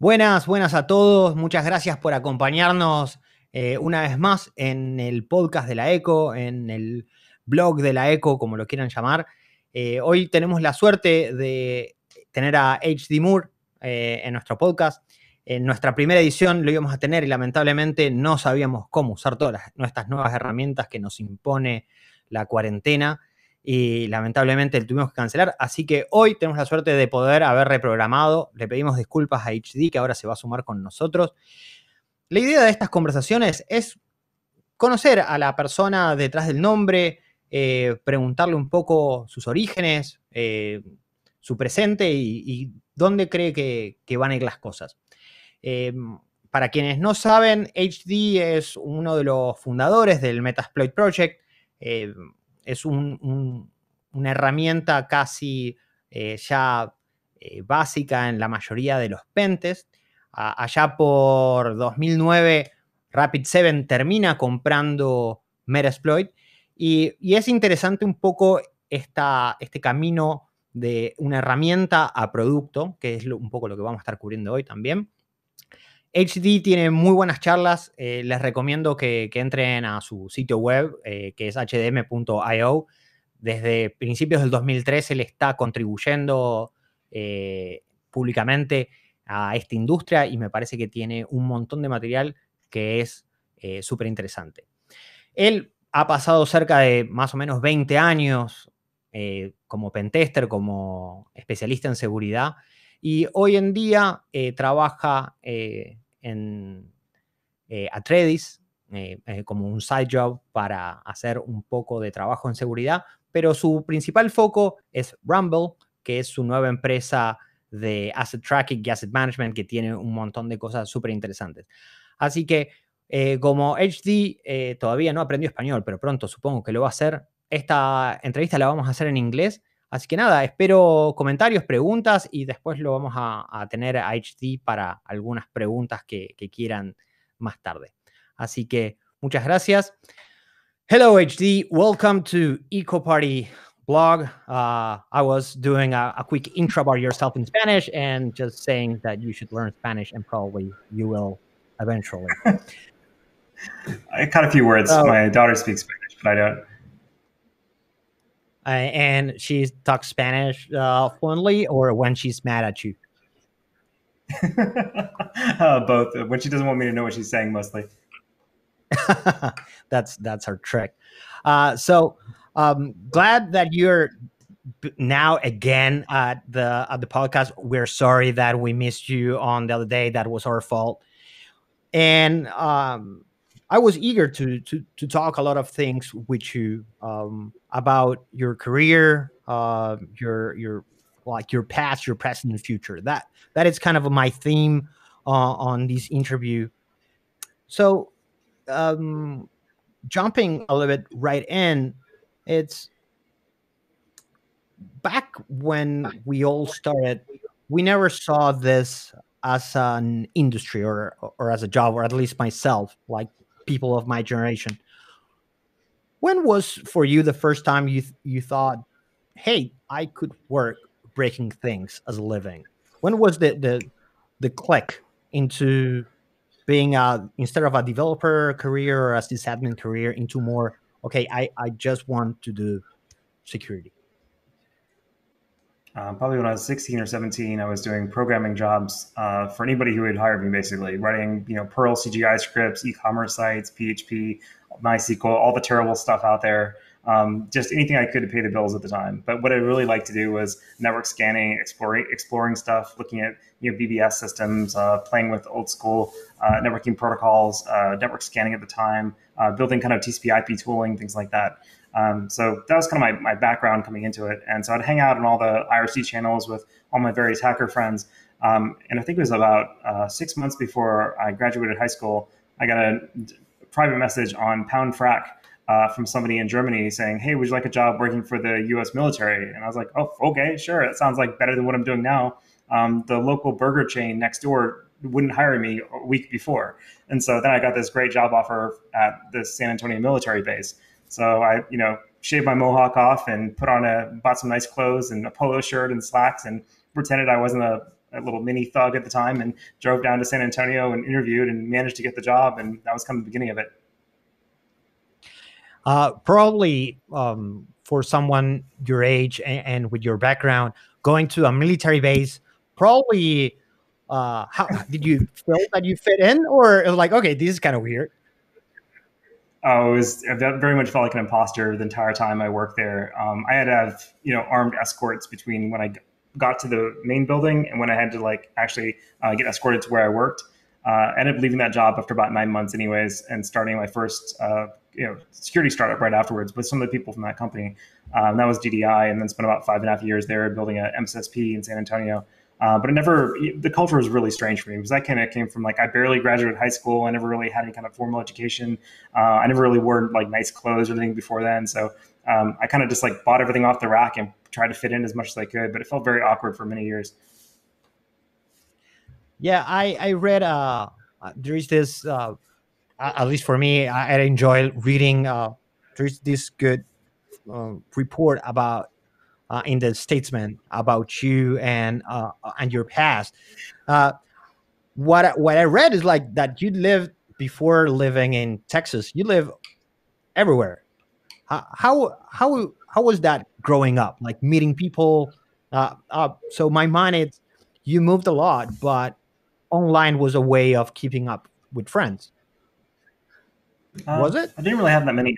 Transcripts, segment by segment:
Buenas, buenas a todos. Muchas gracias por acompañarnos eh, una vez más en el podcast de la ECO, en el blog de la ECO, como lo quieran llamar. Eh, hoy tenemos la suerte de tener a HD Moore eh, en nuestro podcast. En nuestra primera edición lo íbamos a tener y lamentablemente no sabíamos cómo usar todas nuestras nuevas herramientas que nos impone la cuarentena y lamentablemente tuvimos que cancelar. Así que hoy tenemos la suerte de poder haber reprogramado. Le pedimos disculpas a HD que ahora se va a sumar con nosotros. La idea de estas conversaciones es conocer a la persona detrás del nombre, eh, preguntarle un poco sus orígenes, eh, su presente y, dónde cree que, van a ir las cosas. Eh, para quienes no saben, HD es uno de los fundadores del Metasploit Project es una herramienta casi eh, ya eh, básica en la mayoría de los pentes. allá por 2009, Rapid7 termina comprando Metasploit y, y, es interesante un poco esta, este camino de una herramienta a producto, que es un poco lo que vamos a estar cubriendo hoy también. HD tiene muy buenas charlas. Eh, les recomiendo que, entren a su sitio web, eh, que es hdm.io. Desde principios del 2013 le está contribuyendo eh, públicamente a esta industria y me parece que tiene un montón de material que es súper interesante. Él ha pasado cerca de más o menos 20 años como pentester, como especialista en seguridad y hoy en día eh, trabaja eh, en eh, Atredis como un side job para hacer un poco de trabajo en seguridad, pero su principal foco es Rumble, que es su nueva empresa de asset tracking y asset management que tiene un montón de cosas súper interesantes. Así que como HD todavía no aprendió español, pero pronto supongo que lo va a hacer, esta entrevista la vamos a hacer en inglés Así que nada, espero comentarios, preguntas y después lo vamos a, tener a HD para algunas preguntas que, quieran más tarde. Así que muchas gracias. Hello, HD. Welcome to Eco Party blog. Uh, I was doing a, a, quick intro about yourself in Spanish and just saying that you should learn Spanish and probably you will eventually. I cut a few words. My daughter speaks Spanish, but I don't. Uh, and she talks Spanish uh, fluently, or when she's mad at you? uh, both. When she doesn't want me to know what she's saying, mostly. that's that's her trick. Uh, so um, glad that you're now again at the at the podcast. We're sorry that we missed you on the other day. That was our fault. And um, I was eager to to to talk a lot of things with you um, about your career, uh, your your like your past, your present, and future. That that is kind of my theme uh, on this interview. So, um, jumping a little bit right in, it's back when we all started. We never saw this as an industry or or as a job, or at least myself, like people of my generation. When was for you the first time you you thought, "Hey, I could work breaking things as a living"? When was the the the click into being a instead of a developer career or a sysadmin career into more okay, I I just want to do security. Um, probably when I was 16 or 17, I was doing programming jobs uh, for anybody who would hire me, basically writing, you know, Perl CGI scripts, e-commerce sites, PHP, MySQL, all the terrible stuff out there. Um, just anything I could to pay the bills at the time. But what I really liked to do was network scanning, exploring, exploring stuff, looking at you know BBS systems, uh, playing with old school uh, networking protocols, uh, network scanning at the time, uh, building kind of TCP/IP tooling, things like that. Um, so that was kind of my, my background coming into it. And so I'd hang out on all the IRC channels with all my various hacker friends. Um, and I think it was about uh, six months before I graduated high school, I got a private message on Pound Phrack uh, from somebody in Germany saying, Hey, would you like a job working for the US military? And I was like, Oh, okay, sure. That sounds like better than what I'm doing now. Um, the local burger chain next door wouldn't hire me a week before. And so then I got this great job offer at the San Antonio military base. So I, you know, shaved my mohawk off and put on a bought some nice clothes and a polo shirt and slacks and pretended I wasn't a a little mini thug at the time and drove down to San Antonio and interviewed and managed to get the job. And that was kind of the beginning of it. Uh, probably um, for someone your age and, and, with your background, going to a military base, probably uh, how did you feel that you fit in, or like, okay, this is kind of weird? It was I very much felt like an imposter the entire time I worked there. Um, I had to have you know armed escorts between when I got to the main building and when I had to like actually uh, get escorted to where I worked. Uh, I ended up leaving that job after about nine months, anyways, and starting my first uh, you know security startup right afterwards with some of the people from that company. Um, that was DDI, and then spent about five and a half years there building a MSSP in San Antonio. Uh, but it never, the culture was really strange for me because I kind of came from like, I barely graduated high school. I never really had any kind of formal education. Uh, I never really wore like nice clothes or anything before then. So um, I kind of just like bought everything off the rack and tried to fit in as much as I could, but it felt very awkward for many years. Yeah, I, I read, uh, uh there is this, uh, at least for me, I, I enjoy reading, uh, there's this good uh, report about uh, in the Statesman about you and uh, and your past. Uh, what what I read is like that you lived before living in Texas. You live everywhere. how how how was that growing up? Like meeting people. Uh, uh, so my mind is you moved a lot, but online was a way of keeping up with friends. Uh, was it? I didn't really have that many.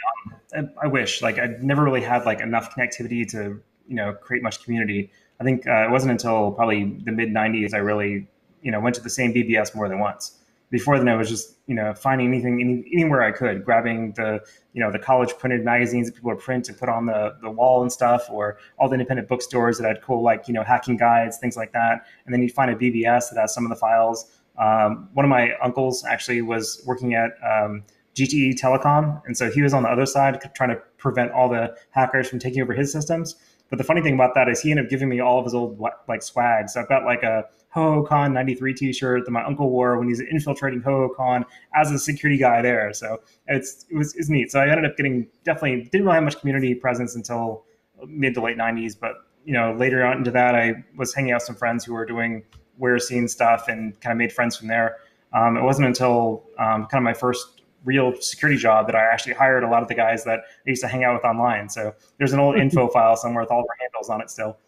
Um, I, I, wish like I never really had like enough connectivity to you know create much community. I think uh, it wasn't until probably the mid '90s I really you know went to the same BBS more than once. Before then, I was just you know finding anything any, anywhere I could, grabbing the you know the college printed magazines that people would print and put on the the wall and stuff, or all the independent bookstores that had cool like you know hacking guides, things like that. And then you'd find a BBS that has some of the files. Um, one of my uncles actually was working at um, GTE Telecom, and so he was on the other side trying to prevent all the hackers from taking over his systems. But the funny thing about that is he ended up giving me all of his old like swag. So I've got like a Hohocon 93 t-shirt that my uncle wore when he's infiltrating Hohocon as a security guy there. So it's it was, it's neat. So I ended up getting definitely didn't really have much community presence until mid to late 90s. But you know later on into that I was hanging out with some friends who were doing warez scene stuff and kind of made friends from there. Um, it wasn't until um, kind of my first real security job that I actually hired a lot of the guys that I used to hang out with online. So there's an old mm-hmm. info file somewhere with all of our handles on it still.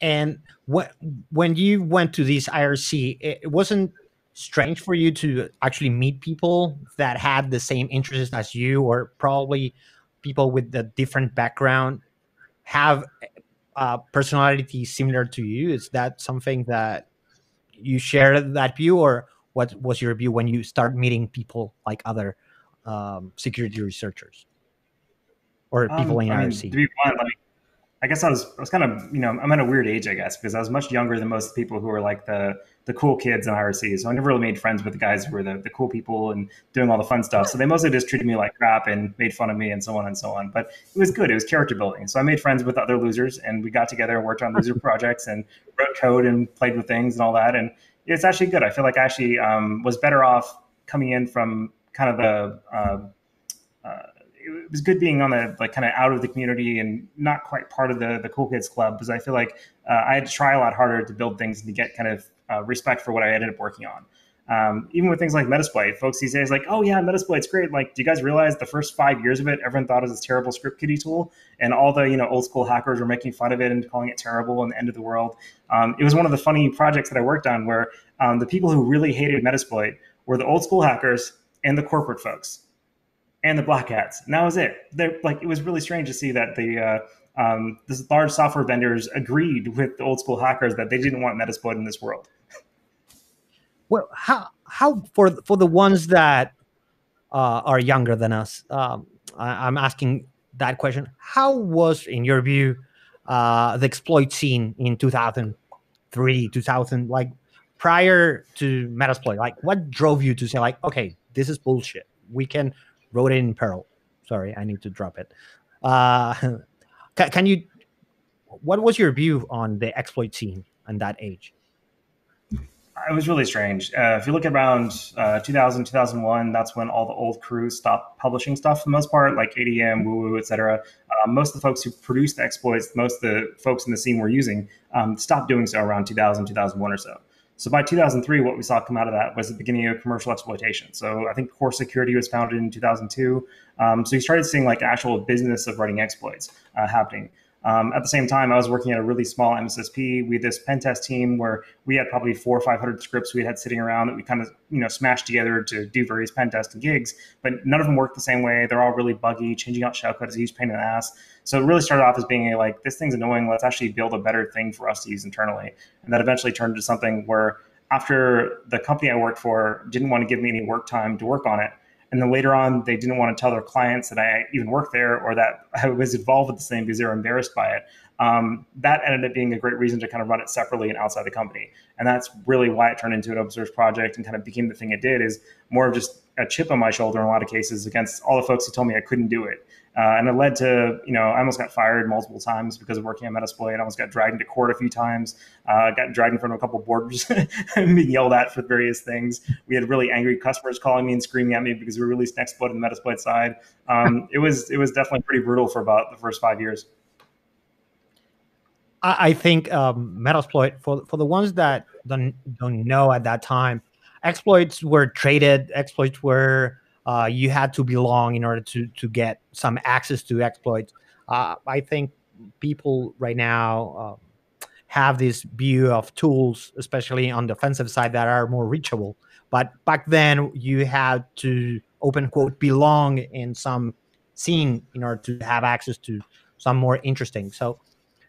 And what, when you went to this IRC, it wasn't strange for you to actually meet people that had the same interests as you, or probably people with a different background have a personality similar to you? Is that something that you share that view, or what was your view when you start meeting people like other um, security researchers or um, people um, in I IRC? Mean, to be blunt, like, I guess I was I was kind of you know I'm at a weird age I guess because I was much younger than most people who were like the the cool kids in IRC. So I never really made friends with the guys who were the, the cool people and doing all the fun stuff. So they mostly just treated me like crap and made fun of me and so on and so on. But it was good. It was character building. So I made friends with other losers and we got together and worked on loser projects and wrote code and played with things and all that. And it's actually good. I feel like I actually um, was better off coming in from kind of the. Uh, uh, it was good being on the like kind of out of the community and not quite part of the the cool kids club because I feel like uh, I had to try a lot harder to build things and to get kind of uh, respect for what I ended up working on. Um, even with things like Metasploit, folks these days like, oh yeah, Metasploit's great. Like, do you guys realize the first five years of it, everyone thought it was this terrible script kiddie tool, and all the you know old school hackers were making fun of it and calling it terrible and the end of the world. Um, it was one of the funny projects that I worked on where um, the people who really hated Metasploit were the old school hackers and the corporate folks and the black hats. And that was it. They're, like it was really strange to see that the uh, um, large software vendors agreed with the old school hackers that they didn't want Metasploit in this world. Well, how how for for the ones that uh, are younger than us, um, I, am asking that question. How was, in your view, uh, the exploit scene in 2003, 2000? Like prior to Metasploit, like what drove you to say, like, okay, this is bullshit. We can wrote it in Perl. Sorry, I need to drop it. Uh, can, can you? What was your view on the exploit scene and that age? It was really strange. Uh, if you look around uh, 2000, 2001, that's when all the old crews stopped publishing stuff for the most part, like ADM, w00w00, etc. Uh, most of the folks who produced the exploits, most of the folks in the scene were using, um, stopped doing so around 2000, 2001 or so. So by 2003, what we saw come out of that was the beginning of commercial exploitation. So I think Core Security was founded in 2002. Um, so you started seeing like actual business of writing exploits uh, happening. Um, at the same time, I was working at a really small MSSP. We had this pen test team where we had probably four or 500 scripts we had sitting around that we kind of, you know, smashed together to do various pen tests and gigs, but none of them worked the same way. They're all really buggy. Changing out shellcode is a huge pain in the ass. So it really started off as being a, like, this thing's annoying. Let's actually build a better thing for us to use internally. And that eventually turned into something where after the company I worked for didn't want to give me any work time to work on it, and then later on, they didn't want to tell their clients that I even worked there or that I was involved with the same because they were embarrassed by it. Um, that ended up being a great reason to kind of run it separately and outside the company. And that's really why it turned into an open source project and kind of became the thing it did is more of just a chip on my shoulder in a lot of cases against all the folks who told me I couldn't do it. Uh, and it led to, you know, I almost got fired multiple times because of working on Metasploit. I almost got dragged into court a few times. Uh, got dragged in front of a couple of boards and being yelled at for various things. We had really angry customers calling me and screaming at me because we released an exploit on the Metasploit side. Um, it was it was definitely pretty brutal for about the first five years. I, I think um, Metasploit for for the ones that don't don't know at that time, exploits were traded. Exploits were uh, you had to belong in order to to get some access to exploits. Uh, I think people right now uh, have this view of tools, especially on the offensive side, that are more reachable. But back then, you had to open quote belong in some scene in order to have access to some more interesting. So,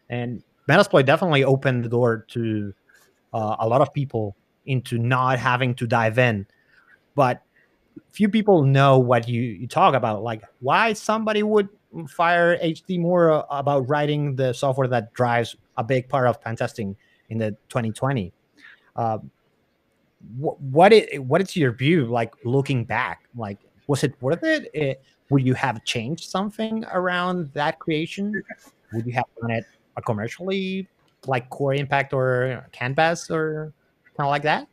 and Metasploit definitely opened the door to uh, a lot of people into not having to dive in. But few people know what you, you talk about, like why somebody would fire HD Moore uh, about writing the software that drives a big part of pen testing in the 2020. Uh, what what is, what is your view like looking back? Like, was it worth it? it? Would you have changed something around that creation? Would you have done it a commercially like Core Impact or Canvas or kind of like that?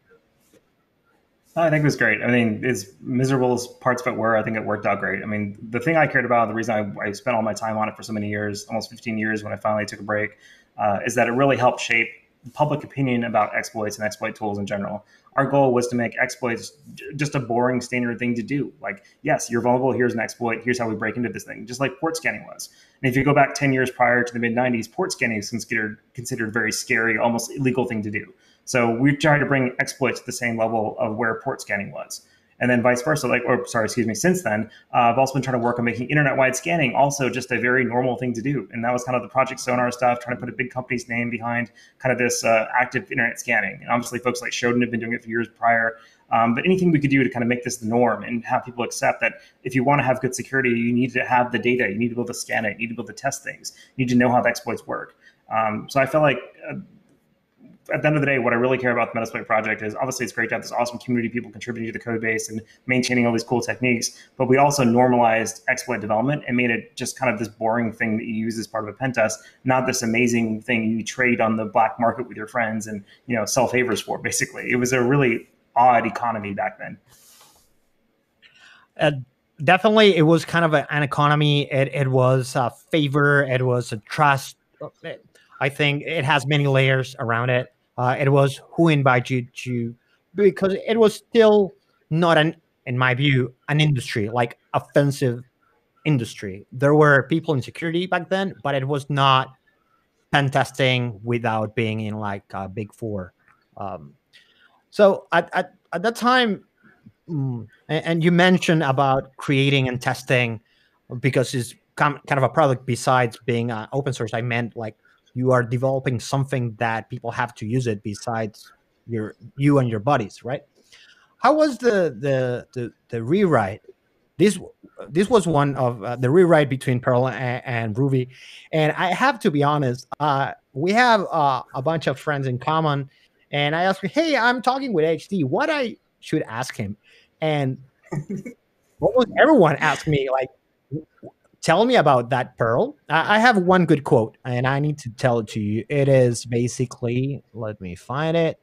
I think it was great. I mean, as miserable as parts of it were, I think it worked out great. I mean, the thing I cared about, the reason I, I spent all my time on it for so many years, almost 15 years when I finally took a break, uh, is that it really helped shape public opinion about exploits and exploit tools in general. Our goal was to make exploits just a boring standard thing to do. Like, yes, you're vulnerable. Here's an exploit. Here's how we break into this thing, just like port scanning was. And if you go back 10 years prior to the mid 90s, port scanning is considered considered very scary, almost illegal thing to do. So we tried to bring exploits to the same level of where port scanning was. And then vice versa, like, or sorry, excuse me, since then, uh, I've also been trying to work on making internet wide scanning also just a very normal thing to do. And that was kind of the Project Sonar stuff, trying to put a big company's name behind kind of this uh, active internet scanning. And obviously, folks like Shodan have been doing it for years prior. Um, but anything we could do to kind of make this the norm and have people accept that if you want to have good security, you need to have the data, you need to be able to scan it, you need to be able to test things, you need to know how the exploits work. Um, so I felt like uh, at the end of the day, what I really care about the Metasploit project is obviously it's great to have this awesome community of people contributing to the code base and maintaining all these cool techniques. But we also normalized exploit development and made it just kind of this boring thing that you use as part of a pen test, not this amazing thing you trade on the black market with your friends and you know sell favors for. Basically, it was a really odd economy back then. Uh, definitely, it was kind of a, an economy. It, it was a favor. It was a trust. I think it has many layers around it. Uh, it was who invited you to, because it was still not an, in my view, an industry like offensive industry. There were people in security back then, but it was not pen testing without being in like a big four. Um, so at, at, at that time, mm, and, and, you mentioned about creating and testing because it's kind of a product besides being uh, open source. I meant like you are developing something that people have to use it besides your you and your buddies, right? How was the the the, the rewrite? This this was one of uh, the rewrite between Perl and, and, Ruby, and I have to be honest. Uh, we have uh, a bunch of friends in common, and I asked, "Hey, I'm talking with HD. What I should ask him?" And what was everyone asked me like tell me about that Perl. I, I have one good quote, and I need to tell it to you. It is basically, let me find it.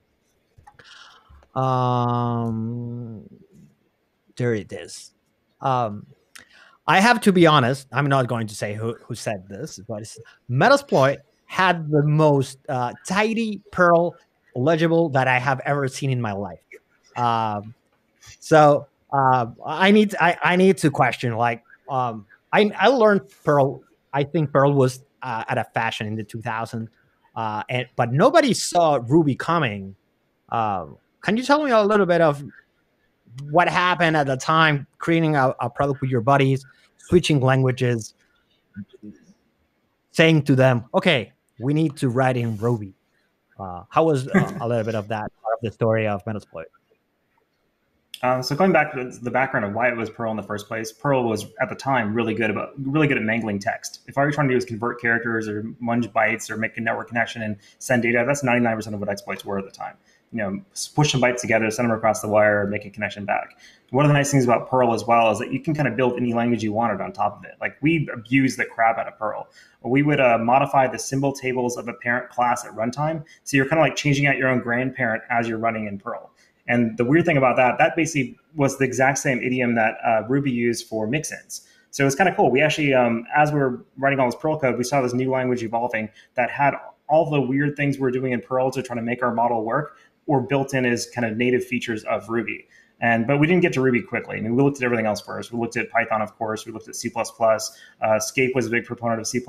Um, there it is. Um, I have to be honest. I'm not going to say who, who said this, but Metasploit had the most uh, tidy Perl legible that I have ever seen in my life. Um, so uh, I need I, I need to question like um, I I learned Perl. I think Perl was uh, at a fashion in the 2000s, uh, and but nobody saw Ruby coming. Um, can you tell me a little bit of what happened at the time, creating a, a product with your buddies, switching languages, saying to them, "Okay, we need to write in Ruby." Uh, how was uh, a little bit of that part of the story of Metasploit? Um, so going back to the background of why it was Perl in the first place, Perl was at the time really good about really good at mangling text. If all you're trying to do is convert characters or munge bytes or make a network connection and send data, that's 99% of what exploits were at the time. You know, push some bytes together, send them across the wire, make a connection back. One of the nice things about Perl as well is that you can kind of build any language you wanted on top of it. Like we abuse the crap out of Perl. We would uh, modify the symbol tables of a parent class at runtime. So you're kind of like changing out your own grandparent as you're running in Perl. And the weird thing about that, that basically was the exact same idiom that uh, Ruby used for mixins. So it was kind of cool. We actually, um, as we were writing all this Perl code, we saw this new language evolving that had all the weird things we're doing in Perl to try to make our model work, or built in as kind of native features of Ruby. And but we didn't get to Ruby quickly. I mean, we looked at everything else first. We looked at Python, of course. We looked at C++. Uh, skape was a big proponent of C++,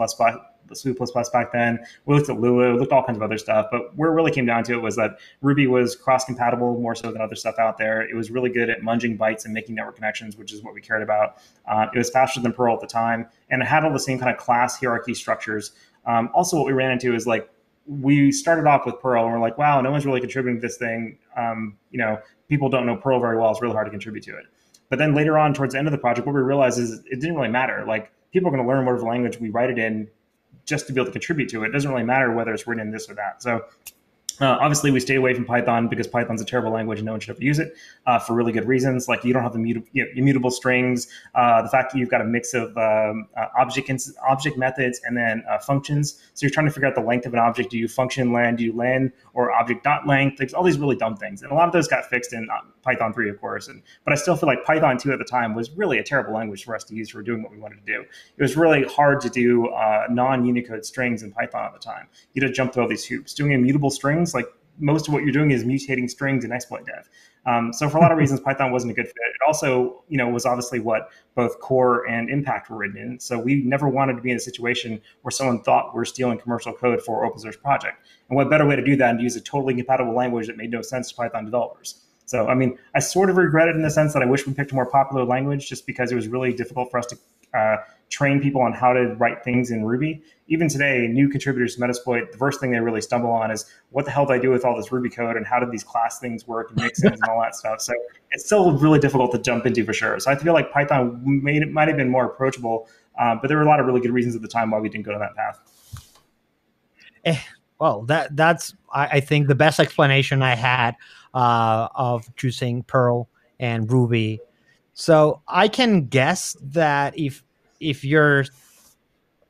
C++ back then. We looked at Lua, we looked at all kinds of other stuff. But where it really came down to it was that Ruby was cross-compatible more so than other stuff out there. It was really good at munging bytes and making network connections, which is what we cared about. Uh, it was faster than Perl at the time, and it had all the same kind of class hierarchy structures. Um, also, what we ran into is like we started off with Perl and we're like, wow, no one's really contributing to this thing. Um, you know, people don't know Perl very well. It's really hard to contribute to it. But then later on, towards the end of the project, what we realized is it didn't really matter. Like people are going to learn whatever language we write it in just to be able to contribute to it. It doesn't really matter whether it's written in this or that. So uh, obviously, we stay away from Python because Python's a terrible language and no one should ever use it uh, for really good reasons. Like you don't have the muta- you know, immutable strings, uh, the fact that you've got a mix of um, uh, object ins- object methods and then uh, functions. So you're trying to figure out the length of an object. Do you function len? Do you len or object dot length? There's all these really dumb things, and a lot of those got fixed in uh, Python 3, of course. And but I still feel like Python 2 at the time was really a terrible language for us to use for doing what we wanted to do. It was really hard to do non-Unicode strings in Python at the time. You had to jump through all these hoops. Doing immutable strings like most of what you're doing is mutating strings in exploit dev. Um, so for a lot of reasons, Python wasn't a good fit. It also, you know, was obviously what both core and impact were written in. So we never wanted to be in a situation where someone thought we're stealing commercial code for open source project. And what better way to do that than to use a totally compatible language that made no sense to Python developers? So, I mean, I sort of regret it in the sense that I wish we picked a more popular language just because it was really difficult for us to uh, train people on how to write things in Ruby. Even today, new contributors to Metasploit, the first thing they really stumble on is what the hell do I do with all this Ruby code and how did these class things work and mixins and all that stuff. So it's still really difficult to jump into for sure. So I feel like Python might have been more approachable, uh, but there were a lot of really good reasons at the time why we didn't go to that path. Eh, well, that that's I, I, think the best explanation I had uh, of choosing Perl and Ruby. So I can guess that if if you're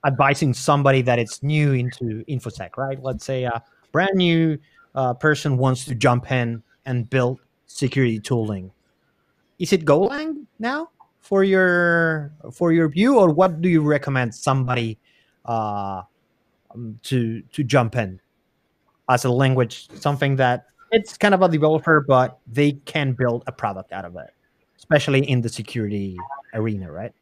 advising somebody that it's new into infosec, right? Let's say a brand new uh, person wants to jump in and build security tooling. Is it Golang now for your for your view, or what do you recommend somebody uh, um, to to jump in as a language, something that it's kind of a developer, but they can build a product out of it, especially in the security arena, right?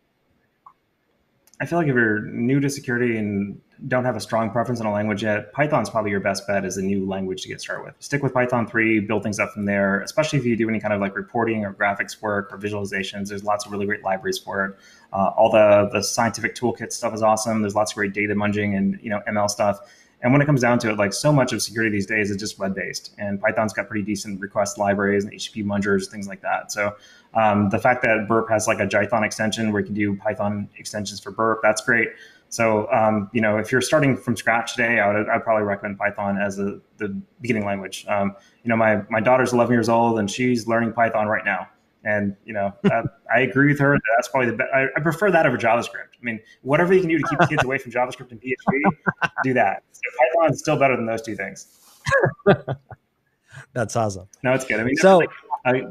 I feel like if you're new to security and don't have a strong preference in a language yet, Python's probably your best bet as a new language to get started with. Stick with Python 3, build things up from there, especially if you do any kind of like reporting or graphics work or visualizations. There's lots of really great libraries for it. Uh, all the, the scientific toolkit stuff is awesome. There's lots of great data munging and you know ML stuff. And when it comes down to it, like so much of security these days is just web based, and Python's got pretty decent request libraries and HTTP mungers, things like that. So um, the fact that Burp has like a Jython extension where you can do Python extensions for Burp, that's great. So um, you know, if you're starting from scratch today, I would I'd probably recommend Python as a, the beginning language. Um, you know, my my daughter's 11 years old and she's learning Python right now. And you know, uh, I agree with her. That that's probably the best. I, I, prefer that over JavaScript. I mean, whatever you can do to keep kids away from JavaScript and PHP, do that. So Python is still better than those two things. That's awesome. No, it's good. I mean, so like, I,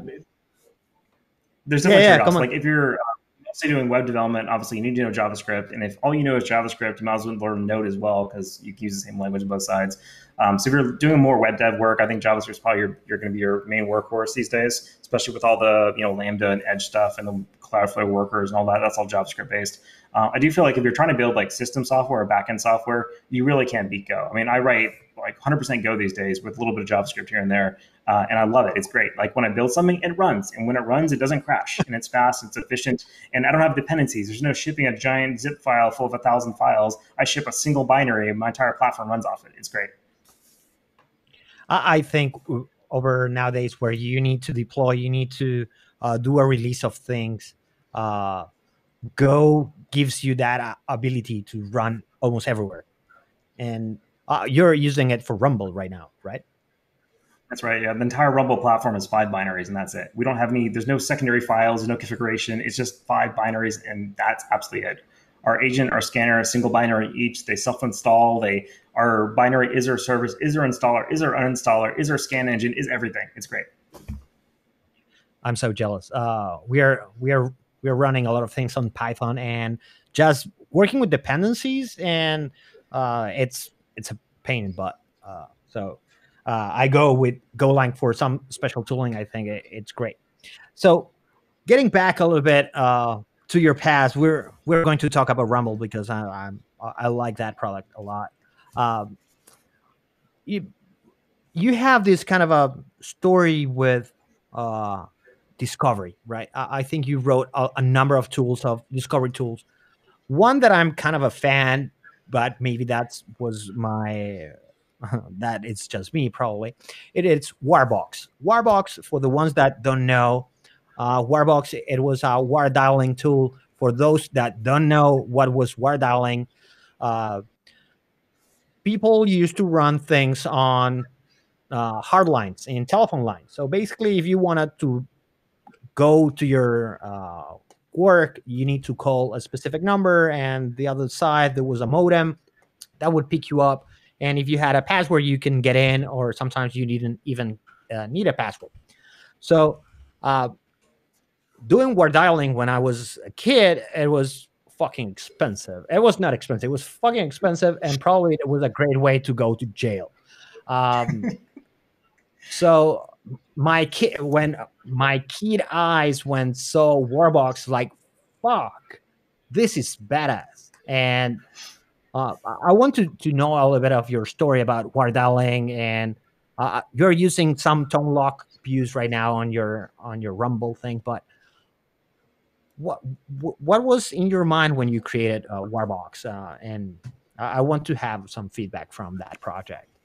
there's so yeah, much yeah, Like if you're mostly doing web development, obviously you need to know JavaScript, and if all you know is JavaScript, you might as well learn Node as well because you can use the same language on both sides. Um, so if you're doing more web dev work, I think JavaScript is probably your, you're going to be your main workhorse these days, especially with all the you know Lambda and Edge stuff and the Cloudflare workers and all that. That's all JavaScript based. Uh, I do feel like if you're trying to build like system software or backend software, you really can't beat Go. I mean, I write like 100% Go these days with a little bit of JavaScript here and there, uh, and I love it. It's great. Like when I build something, it runs, and when it runs, it doesn't crash, and it's fast, it's efficient, and I don't have dependencies. There's no shipping a giant zip file full of a thousand files. I ship a single binary, and my entire platform runs off it. It's great. I think over nowadays where you need to deploy, you need to uh, do a release of things. Uh, Go gives you that uh, ability to run almost everywhere, and uh, you're using it for Rumble right now, right? That's right. Yeah, the entire Rumble platform is five binaries, and that's it. We don't have any. There's no secondary files, no configuration. It's just five binaries, and that's absolutely it. Our agent, our scanner, a single binary each. They self-install. They our binary is our service, is our installer, is our uninstaller, is our scan engine, is everything. It's great. I'm so jealous. Uh, we are we are we are running a lot of things on Python and just working with dependencies, and uh, it's it's a pain in butt. Uh, so uh, I go with Golang for some special tooling. I think it, it's great. So getting back a little bit uh, to your past, we're we're going to talk about Rumble because I, I'm I like that product a lot. Um, you you have this kind of a story with uh, discovery, right? I, I think you wrote a, a, number of tools of discovery tools. One that I'm kind of a fan, but maybe that was my that it's just me probably. It is WarVOX. WarVOX for the ones that don't know, uh, WarVOX it was a war dialing tool. For those that don't know what was war dialing, uh, people used to run things on uh, hard lines and telephone lines. So basically, if you wanted to go to your uh, work, you need to call a specific number, and the other side there was a modem that would pick you up. And if you had a password, you can get in, or sometimes you didn't even uh, need a password. So, uh, doing war dialing when I was a kid, it was fucking expensive. It was not expensive. It was fucking expensive, and probably it was a great way to go to jail. Um, so my kid when my kid eyes when saw WarVOX like fuck this is badass. And uh, I want to, to know a little bit of your story about war dialing and uh, you're using some ToneLoc views right now on your on your rumble thing but what what was in your mind when you created uh, WarVOX? Uh, and i want to have some feedback from that project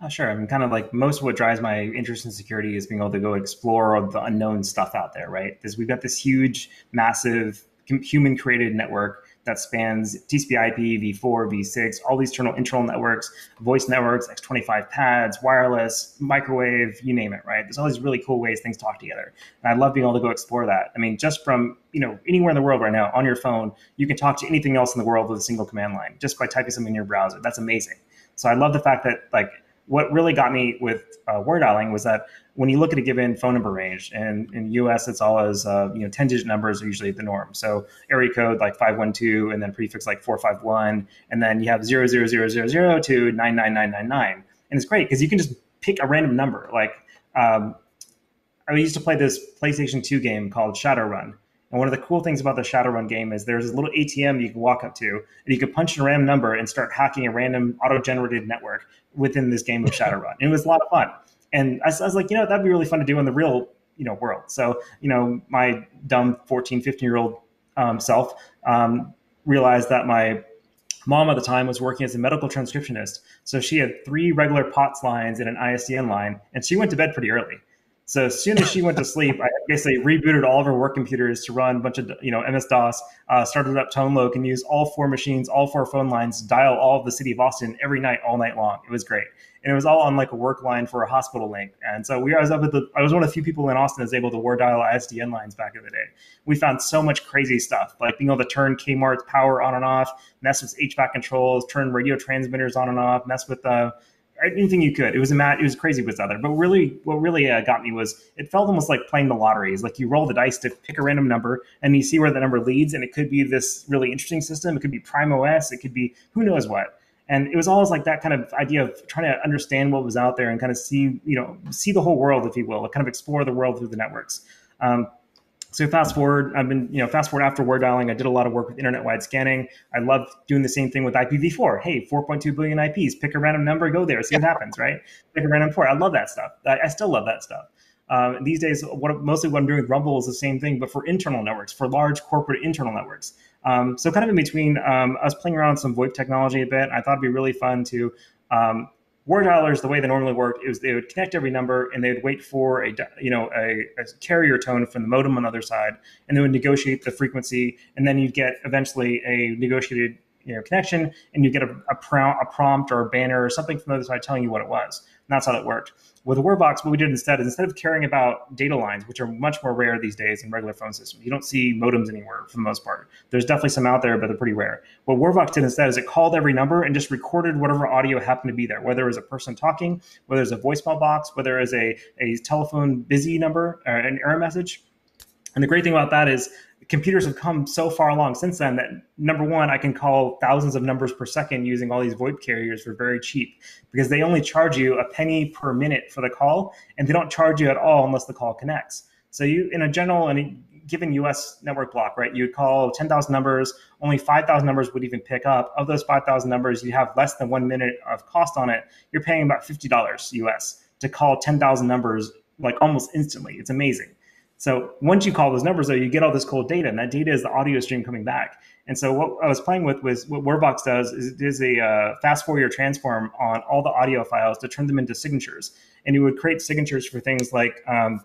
Oh, sure. I mean, kind of like most of what drives my interest in security is being able to go explore all the unknown stuff out there, right? Because we've got this huge, massive human created network that spans TCP IP, v4, v6, all these internal, internal networks, voice networks, X25 pads, wireless, microwave, you name it, right? There's all these really cool ways things talk together. And I love being able to go explore that. I mean, just from, you know, anywhere in the world right now on your phone, you can talk to anything else in the world with a single command line just by typing something in your browser. That's amazing. So I love the fact that like what really got me with uh, war dialing was that when you look at a given phone number range, and in U.S. it's always uh, you know ten digit numbers are usually the norm. So area code like five one two, and then prefix like four five one, and then you have zero zero zero zero zero to nine nine nine nine nine, and it's great because you can just pick a random number. Like um, I used to play this PlayStation Two game called Shadowrun, and one of the cool things about the Shadowrun game is there's this little ATM you can walk up to, and you can punch in a random number and start hacking a random auto-generated network within this game of Shadowrun. And it was a lot of fun. And I, I was like, you know, that'd be really fun to do in the real, you know, world. So, you know, my dumb 14, 15 year old um, self um, realized that my mom at the time was working as a medical transcriptionist. So she had three regular POTS lines and an ISDN line, and she went to bed pretty early. So as soon as she went to sleep, I basically rebooted all of her work computers to run a bunch of you know MS DOS, uh, started up ToneLoc, and used all four machines, all four phone lines, dial all of the city of Austin every night, all night long. It was great, and it was all on like a work line for a hospital link. And so we I was up at the I was one of the few people in Austin that was able to war dial ISDN lines back in the day. We found so much crazy stuff, like being able to turn Kmart's power on and off, mess with HVAC controls, turn radio transmitters on and off, mess with uh, anything you could. It was a mat. It was crazy with other. But really, what really uh, got me was it felt almost like playing the lottery. It's like you roll the dice to pick a random number, and you see where the number leads. And it could be this really interesting system. It could be Prime OS. It could be who knows what. And it was always like that kind of idea of trying to understand what was out there and kind of see, you know, see the whole world, if you will, kind of explore the world through the networks. Um, so fast forward, I've been, you know, fast forward after war dialing, I did a lot of work with internet wide scanning. I love doing the same thing with IPv4. Hey, 4.2 billion IPs, pick a random number, go there, see what happens, right? Pick a random port. I love that stuff. I, I still love that stuff. Um, these days, what mostly what I'm doing with Rumble is the same thing, but for internal networks, for large corporate internal networks. Um, so kind of in between, um, I was playing around with some VoIP technology a bit. I thought it'd be really fun to um, War dialers, the way they normally worked, is they would connect every number and they would wait for a you know a, a, carrier tone from the modem on the other side, and they would negotiate the frequency, and then you'd get eventually a negotiated you know connection, and you get a, a, prompt, a prompt or a banner or something from the other side telling you what it was. And that's how that worked. With WarVOX, what we did instead is instead of caring about data lines, which are much more rare these days in regular phone systems, you don't see modems anywhere for the most part. There's definitely some out there, but they're pretty rare. What WarVOX did instead is it called every number and just recorded whatever audio happened to be there, whether it was a person talking, whether it's a voicemail box, whether it's a, a telephone busy number, or an error message. And the great thing about that is computers have come so far along since then that number one, I can call thousands of numbers per second using all these VoIP carriers for very cheap because they only charge you a penny per minute for the call, and they don't charge you at all unless the call connects. So you, in a general and a given U.S. network block, right, you'd call 10,000 numbers, only 5,000 numbers would even pick up. Of those 5,000 numbers, you have less than one minute of cost on it. You're paying about $50 U.S. to call 10,000 numbers like almost instantly. It's amazing. So once you call those numbers, though, you get all this cool data, and that data is the audio stream coming back. And so what I was playing with was what WarVOX does is it is a uh, fast Fourier transform on all the audio files to turn them into signatures. And it would create signatures for things like, um,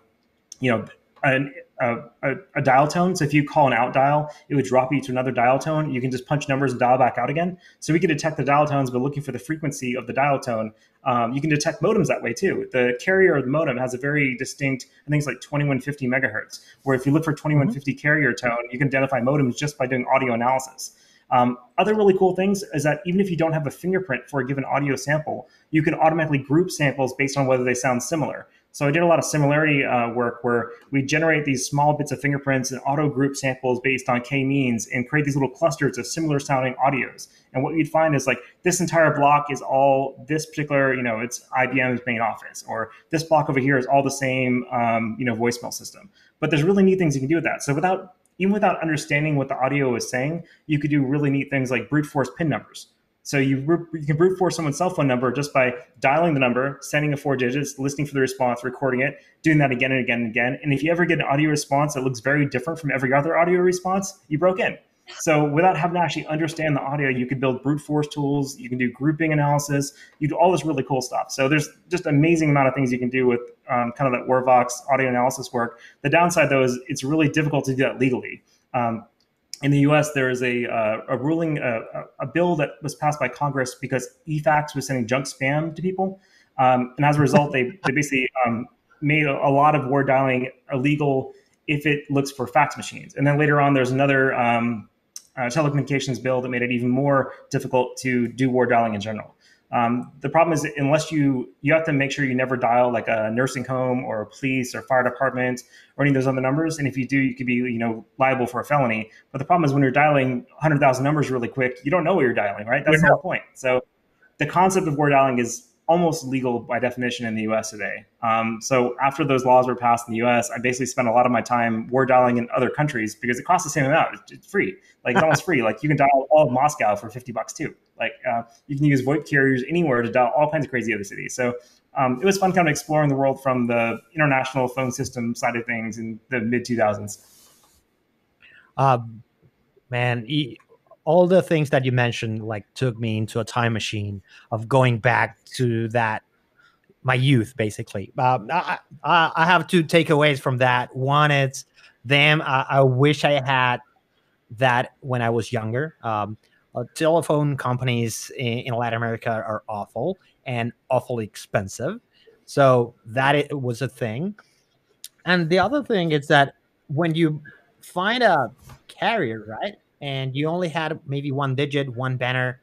you know, an, a, a, a, dial tone. So if you call an out dial, it would drop you to another dial tone. You can just punch numbers and dial back out again. So we can detect the dial tones, but looking for the frequency of the dial tone. Um, you can detect modems that way too. The carrier of the modem has a very distinct, I think it's like 2150 megahertz, where if you look for 2150 mm-hmm. carrier tone, you can identify modems just by doing audio analysis. Um, other really cool things is that even if you don't have a fingerprint for a given audio sample, you can automatically group samples based on whether they sound similar. So I did a lot of similarity uh, work where we generate these small bits of fingerprints and auto group samples based on k-means and create these little clusters of similar sounding audios. And what you'd find is like this entire block is all this particular, you know, it's IBM's main office, or this block over here is all the same, um, you know, voicemail system. But there's really neat things you can do with that. So without even without understanding what the audio is saying, you could do really neat things like brute force pin numbers. So you, you can brute force someone's cell phone number just by dialing the number, sending a four digits, listening for the response, recording it, doing that again and again and again. And if you ever get an audio response that looks very different from every other audio response, you broke in. So without having to actually understand the audio, you could build brute force tools. You can do grouping analysis. You do all this really cool stuff. So there's just amazing amount of things you can do with um, kind of that WarVOX audio analysis work. The downside though is it's really difficult to do that legally. Um, in the U.S., there is a, uh, a ruling, uh, a bill that was passed by Congress because eFax was sending junk spam to people, um, and as a result, they, they basically um, made a, a, lot of war dialing illegal if it looks for fax machines. And then later on, there's another um, uh, telecommunications bill that made it even more difficult to do war dialing in general. Um, the problem is unless you you have to make sure you never dial like a nursing home or a police or fire department or any of those other numbers. And if you do, you could be you know liable for a felony. But the problem is when you're dialing 100,000 numbers really quick, you don't know what you're dialing, right? That's the whole point. So the concept of war dialing is almost legal by definition in the US today. Um, so after those laws were passed in the US, I basically spent a lot of my time war dialing in other countries because it costs the same amount. It's, free. Like it's almost free. Like you can dial all of Moscow for 50 bucks too. Like uh, you can use VoIP carriers anywhere to dial all kinds of crazy other cities. So um, it was fun kind of exploring the world from the international phone system side of things in the mid 2000s. Um, man, all the things that you mentioned like took me into a time machine of going back to that my youth basically. Um, I, I, have two takeaways from that. One is damn I, I wish i had that when i was younger. Um, uh, telephone companies in, in, latin america are awful and awfully expensive. So that it was a thing. And the other thing is that when you find a carrier right and you only had maybe one digit, one banner,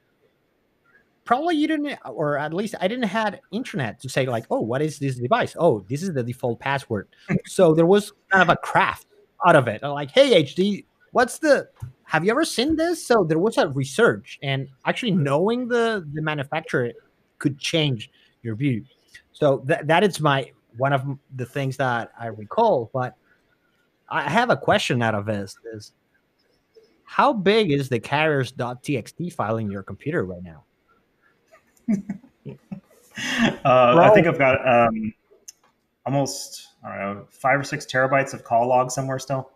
probably you didn't, or at least I didn't had internet to say like, oh, what is this device? Oh, this is the default password. so there was kind of a craft out of it. Like, hey, HD, what's the? Have you ever seen this? So there was a research, and actually knowing the the manufacturer could change your view. So that that is my one of the things that I recall. But I have a question out of this: is how big is the carriers.txt file in your computer right now? uh, I think I've got um, almost I don't know five or six terabytes of call log somewhere still,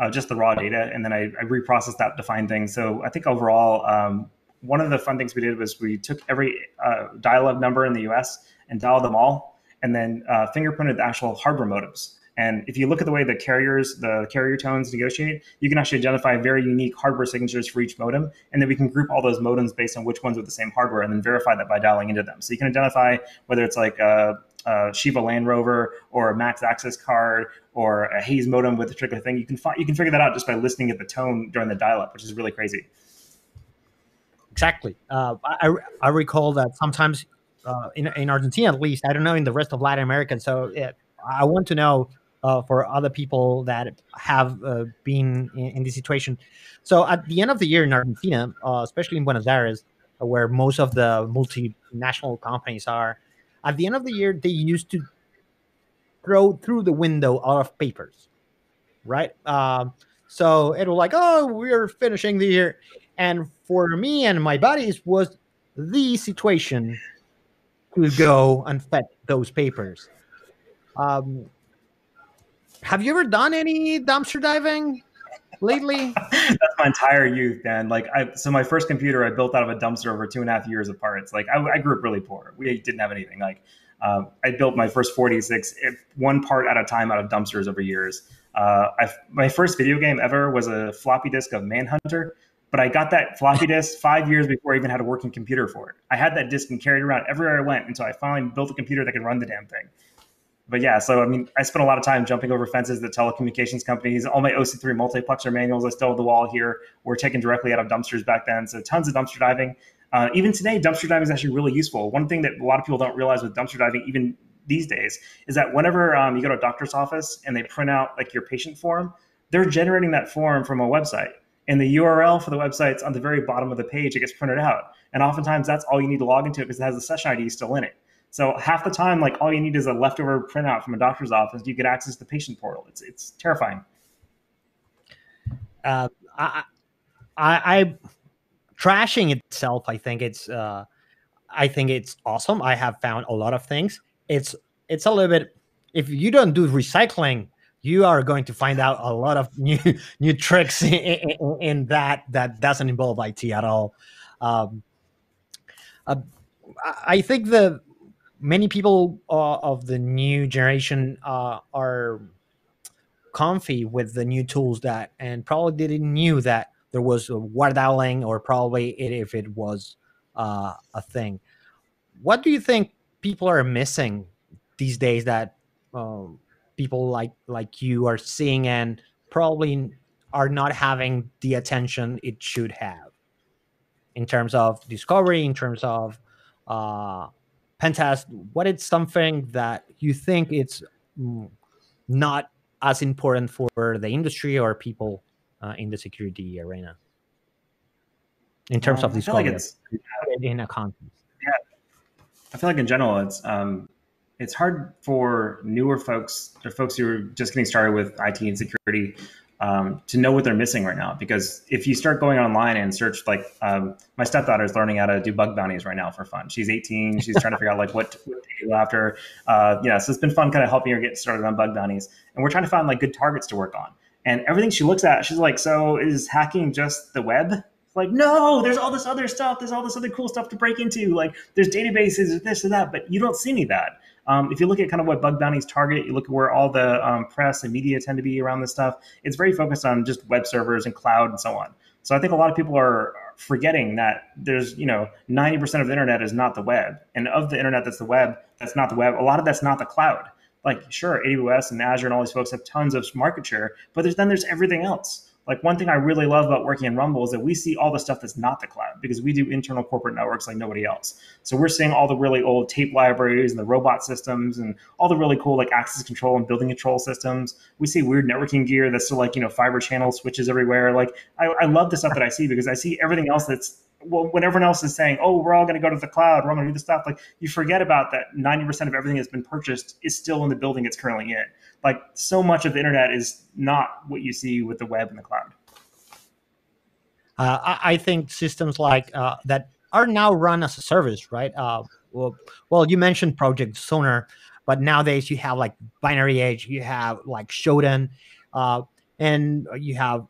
uh, just the raw data, and then I, I reprocessed that to find things. So I think overall, um, one of the fun things we did was we took every uh, dial-up number in the U.S. and dialed them all, and then uh, fingerprinted the actual hardware modems. And if you look at the way the carriers, the carrier tones negotiate, you can actually identify very unique hardware signatures for each modem. And then we can group all those modems based on which ones are the same hardware and then verify that by dialing into them. So you can identify whether it's like a, a Shiva LanRover or a Max Access card or a Hayes modem with a particular thing. You can find, you can figure that out just by listening at the tone during the dial up, which is really crazy. Exactly. Uh, I, I recall that sometimes uh, in, in Argentina, at least, I don't know in the rest of Latin America. So it, I want to know uh, for other people that have uh, been in, in, this situation. So at the end of the year in Argentina, uh, especially in Buenos Aires, where most of the multinational companies are, at the end of the year they used to throw through the window all of papers, right? Um, so it was like, oh, we're finishing the year, and for me and my buddies was the situation to go and fetch those papers. Um, have you ever done any dumpster diving lately? That's my entire youth, man. Like, I so my first computer I built out of a dumpster over two and a half years of parts. Like, I, I grew up really poor. We didn't have anything. Like, uh, I built my first 46 one part at a time out of dumpsters over years. Uh, I, my first video game ever was a floppy disk of Manhunter, but I got that floppy disk five years before I even had a working computer for it. I had that disk and carried it around everywhere I went until I finally built a computer that could run the damn thing but yeah, so I mean, I spent a lot of time jumping over fences. The telecommunications companies, all my OC3 multiplexer manuals, I still have the wall here, were taken directly out of dumpsters back then. So tons of dumpster diving. Uh, even today, dumpster diving is actually really useful. One thing that a lot of people don't realize with dumpster diving, even these days, is that whenever um, you go to a doctor's office and they print out like your patient form, they're generating that form from a website. And the URL for the website's on the very bottom of the page. It gets printed out, and oftentimes that's all you need to log into it because it has the session ID still in it. So half the time, like all you need is a leftover printout from a doctor's office. You get access to the patient portal. It's it's terrifying. Uh, I, I, I, trashing itself. I think it's, uh, I think it's awesome. I have found a lot of things. It's, it's a little bit. If you don't do recycling, you are going to find out a lot of new, new tricks in, in, in that that doesn't involve IT at all. Um, uh, I think the many people uh, of the new generation uh, are comfy with the new tools that and probably didn't knew that there was a war dialing or probably it, if it was uh, a thing. What do you think people are missing these days that um, people like like you are seeing and probably are not having the attention it should have in terms of discovery in terms of Pentest, what is something that you think it's mm, not as important for the industry or people uh, in the security arena? In terms um, of this like in a context? Yeah, I feel like in general, it's um, it's hard for newer folks or folks who are just getting started with IT and security um, to know what they're missing right now. Because if you start going online and search, like um, my stepdaughter is learning how to do bug bounties right now for fun. She's 18. She's trying to figure out like what, what to do after. Uh, yeah, so it's been fun kind of helping her get started on bug bounties. And we're trying to find like good targets to work on. And everything she looks at, she's like, so is hacking just the web? like no there's all this other stuff there's all this other cool stuff to break into like there's databases this and that but you don't see any of that um, if you look at kind of what bug bounties target, you look at where all the um, press and media tend to be around this stuff. It's very focused on just web servers and cloud and so on. So I think a lot of people are forgetting that there's you know 90% of the internet is not the web, and of the internet that's the web, that's not the web. A lot of that's not the cloud. Like sure, AWS and Azure and all these folks have tons of market share, but there's then there's everything else Like one thing I really love about working in Rumble is that we see all the stuff that's not the cloud because we do internal corporate networks like nobody else. So we're seeing all the really old tape libraries and the robot systems and all the really cool like access control and building control systems. We see weird networking gear that's still like, you know, fiber channel switches everywhere. Like I, I love the stuff that I see because I see everything else that's well, when everyone else is saying, "Oh, we're all going to go to the cloud, we're all going to do this stuff," like you forget about that. Ninety percent of everything that's been purchased is still in the building it's currently in. Like so much of the internet is not what you see with the web and the cloud. Uh, I, think systems like uh, that are now run as a service, right? Uh, well, well, you mentioned Project Sonar, but nowadays you have like BinaryEdge, you have like Shodan, uh, and you have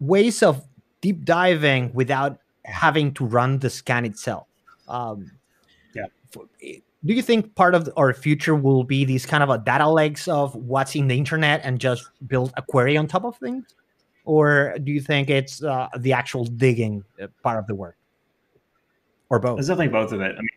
ways of deep diving without having to run the scan itself. Um, yeah. Do you think part of our future will be these kind of a data lakes of what's in the internet and just build a query on top of things? Or do you think it's uh, the actual digging uh, part of the work? Or both? It's definitely both of it. I mean,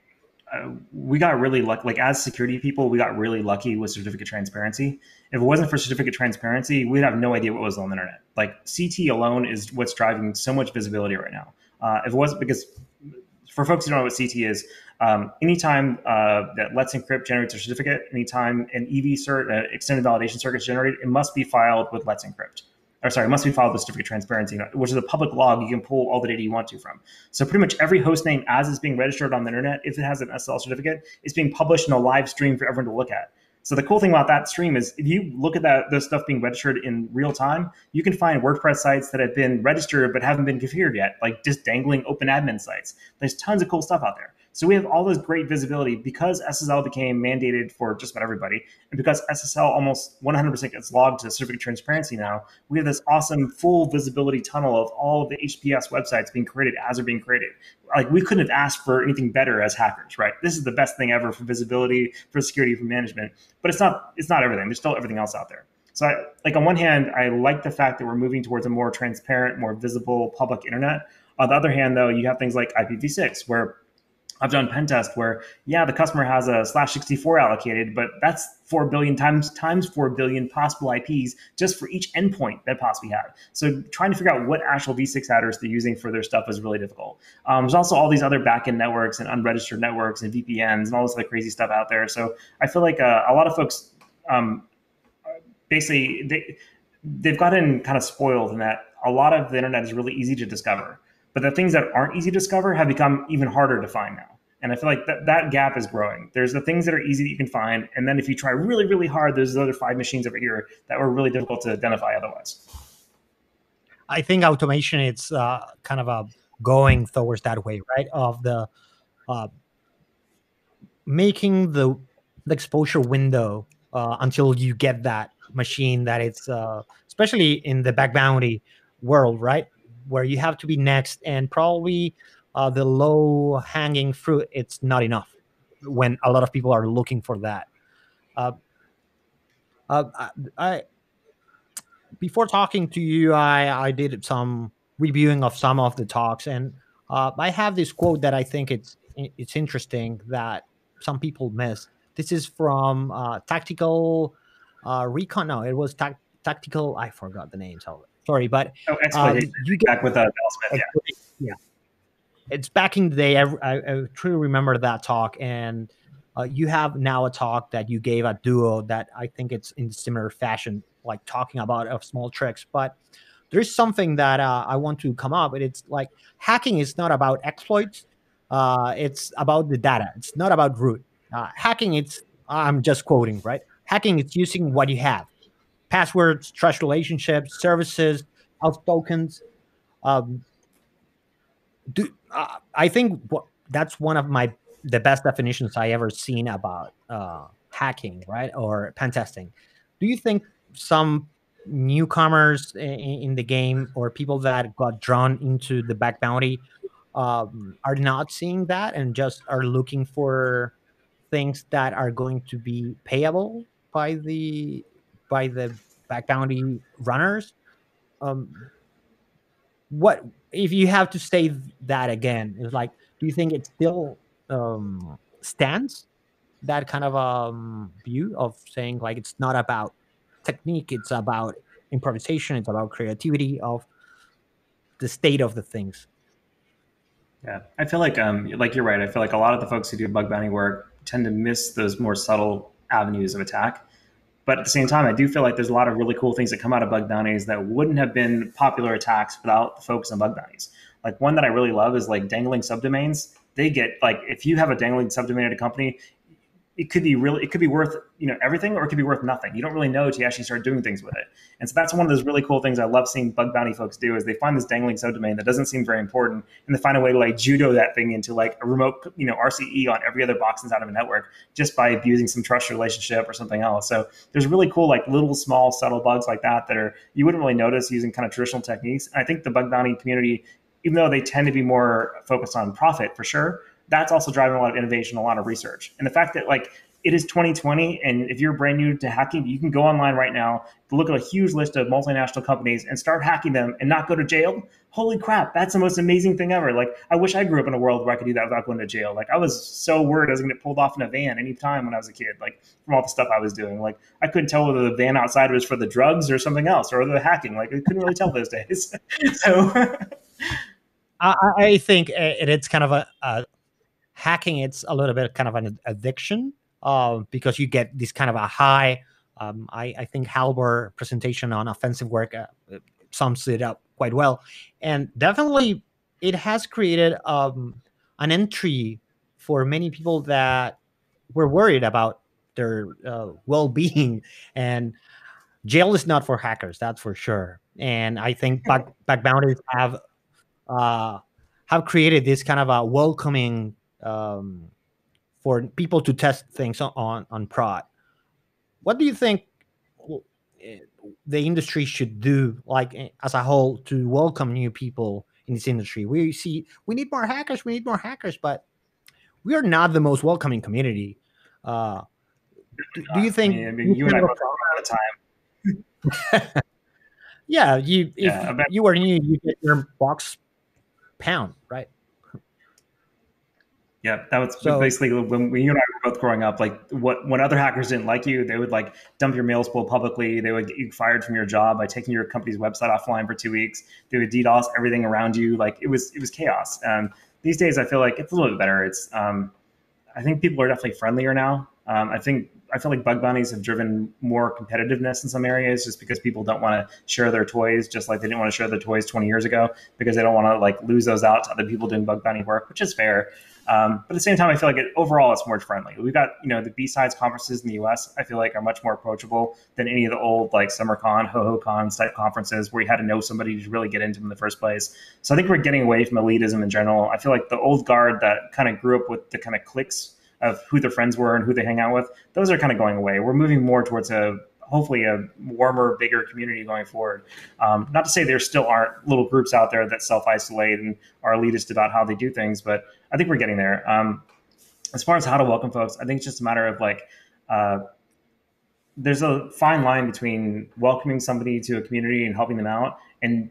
uh, we got really lucky. Like as security people, we got really lucky with certificate transparency. If it wasn't for certificate transparency, we'd have no idea what was on the internet. Like CT alone is what's driving so much visibility right now. Uh, if it wasn't because for folks who don't know what CT is, um, anytime uh, that Let's Encrypt generates a certificate, anytime an EV cert, uh, extended validation cert is generated, it must be filed with Let's Encrypt. Or sorry, it must be filed with certificate transparency, which is a public log you can pull all the data you want to from. So pretty much every host name as it's being registered on the internet, if it has an SSL certificate, is being published in a live stream for everyone to look at. So the cool thing about that stream is if you look at that those stuff being registered in real time, you can find WordPress sites that have been registered but haven't been configured yet, like just dangling open admin sites. There's tons of cool stuff out there. So we have all this great visibility because SSL became mandated for just about everybody, and because SSL almost 100% gets logged to certificate transparency now, we have this awesome full visibility tunnel of all of the HTTPS websites being created as they're being created. Like we couldn't have asked for anything better as hackers, right? This is the best thing ever for visibility, for security, for management. But it's not. It's not everything. There's still everything else out there. So, I, like on one hand, I like the fact that we're moving towards a more transparent, more visible public internet. On the other hand, though, you have things like IPv6, where I've done pen test where, yeah, the customer has a slash 64 allocated, but that's 4 billion times times 4 billion possible IPs just for each endpoint that possibly have. So trying to figure out what actual V6 headers they're using for their stuff is really difficult. Um, there's also all these other backend networks and unregistered networks and VPNs and all this other crazy stuff out there. So I feel like uh, a lot of folks um, basically they, they've gotten kind of spoiled in that a lot of the internet is really easy to discover. But the things that aren't easy to discover have become even harder to find now. And I feel like that, that gap is growing. There's the things that are easy that you can find. And then if you try really, really hard, there's the other five machines over here that were really difficult to identify otherwise. I think automation it's uh, kind of a going towards that way, right? Of the uh, making the, the exposure window uh, until you get that machine that it's uh, especially in the back bounty world, right? Where you have to be next and probably uh, the low hanging fruit it's not enough when a lot of people are looking for that. Uh, uh, I, before talking to you i i did some reviewing of some of the talks and uh, i have this quote that i think it's it's interesting that some people miss. This is from uh, tactical uh, recon no it was ta- tactical i forgot the name so Sorry, but oh, um, you get back with uh, Smith, yeah. yeah. It's back in the day. I, I, I truly remember that talk, and uh, you have now a talk that you gave at Duo that I think it's in similar fashion, like talking about of small tricks. But there's something that uh, I want to come up, and it's like hacking is not about exploits. Uh, it's about the data. It's not about root. Uh, hacking, it's I'm just quoting, right? Hacking is using what you have passwords, trust relationships, services, auth tokens. Um, do, uh, I think that's one of my the best definitions I ever seen about uh, hacking, right, or pen testing. Do you think some newcomers in, in, the game or people that got drawn into the back bounty um, are not seeing that and just are looking for things that are going to be payable by the by the bug bounty runners. Um, what if you have to say that again? It's like, do you think it still um, stands that kind of um, view of saying like it's not about technique, it's about improvisation. It's about creativity of the state of the things. Yeah, I feel like um, like you're right. I feel like a lot of the folks who do bug bounty work tend to miss those more subtle avenues of attack. But at the same time, I do feel like there's a lot of really cool things that come out of bug bounties that wouldn't have been popular attacks without the focus on bug bounties. Like one that I really love is like dangling subdomains. They get like if you have a dangling subdomain at a company, it could be really it could be worth you know everything or it could be worth nothing. You don't really know until you actually start doing things with it. And so that's one of those really cool things i love seeing bug bounty folks do is they find this dangling subdomain that doesn't seem very important and they find a way to like judo that thing into like a remote you know rce on every other box inside of a network just by abusing some trust relationship or something else. So there's really cool like little small subtle bugs like that that are you wouldn't really notice using kind of traditional techniques. And i think the bug bounty community even though they tend to be more focused on profit for sure that's also driving a lot of innovation, a lot of research. And the fact that like it is 2020 and if you're brand new to hacking you can go online right now look at a huge list of multinational companies and start hacking them and not go to jail. Holy crap that's the most amazing thing ever. Like i wish i grew up in a world where i could do that without going to jail. Like i was so worried i was going to get pulled off in a van anytime when i was a kid like from all the stuff i was doing. Like i couldn't tell whether the van outside was for the drugs or something else or the hacking. Like i couldn't really tell those days. So I, I, think it's kind of a, a hacking it's a little bit kind of an addiction uh, because you get this kind of a high. Um, I, I, think Halvar presentation on offensive work uh, sums it up quite well, and definitely it has created um, an entry for many people that were worried about their uh, well-being. And jail is not for hackers that's for sure. And i think back bug bounties have uh, have created this kind of a welcoming um, for people to test things on on prod. What do you think eh, the industry should do, like eh, as a whole, to welcome new people in this industry? We see we need more hackers, we need more hackers, but we are not the most welcoming community. Uh, do, do you think? I mean, you, you and I both out of time. yeah, you if yeah, you are new, you get your box pound, right? Yeah, that was so, basically when we, you and I were both growing up. Like, what when other hackers didn't like you, they would like dump your mail spool publicly. They would get you fired from your job by taking your company's website offline for two weeks. They would DDoS everything around you. Like it was it was chaos. Um, these days, I feel like it's a little bit better. It's um, I think people are definitely friendlier now. Um, I think I feel like bug bounties have driven more competitiveness in some areas just because people don't want to share their toys just like they didn't want to share their toys 20 years ago because they don't want to like lose those out to other people doing bug bounty work, which is fair. Um, but at the same time, I feel like it, overall it's more friendly. We've got you know the B-sides conferences in the U.S. I feel like are much more approachable than any of the old like SummerCon, HoHoCon type conferences where you had to know somebody to really get into them in the first place. So I think we're getting away from elitism in general. I feel like the old guard that kind of grew up with the kind of cliques of who their friends were and who they hang out with, those are kind of going away. We're moving more towards a hopefully a warmer, bigger community going forward. Um, not to say there still aren't little groups out there that self isolate and are elitist about how they do things, but I think we're getting there. Um, as far as how to welcome folks, I think it's just a matter of like, uh, there's a fine line between welcoming somebody to a community and helping them out and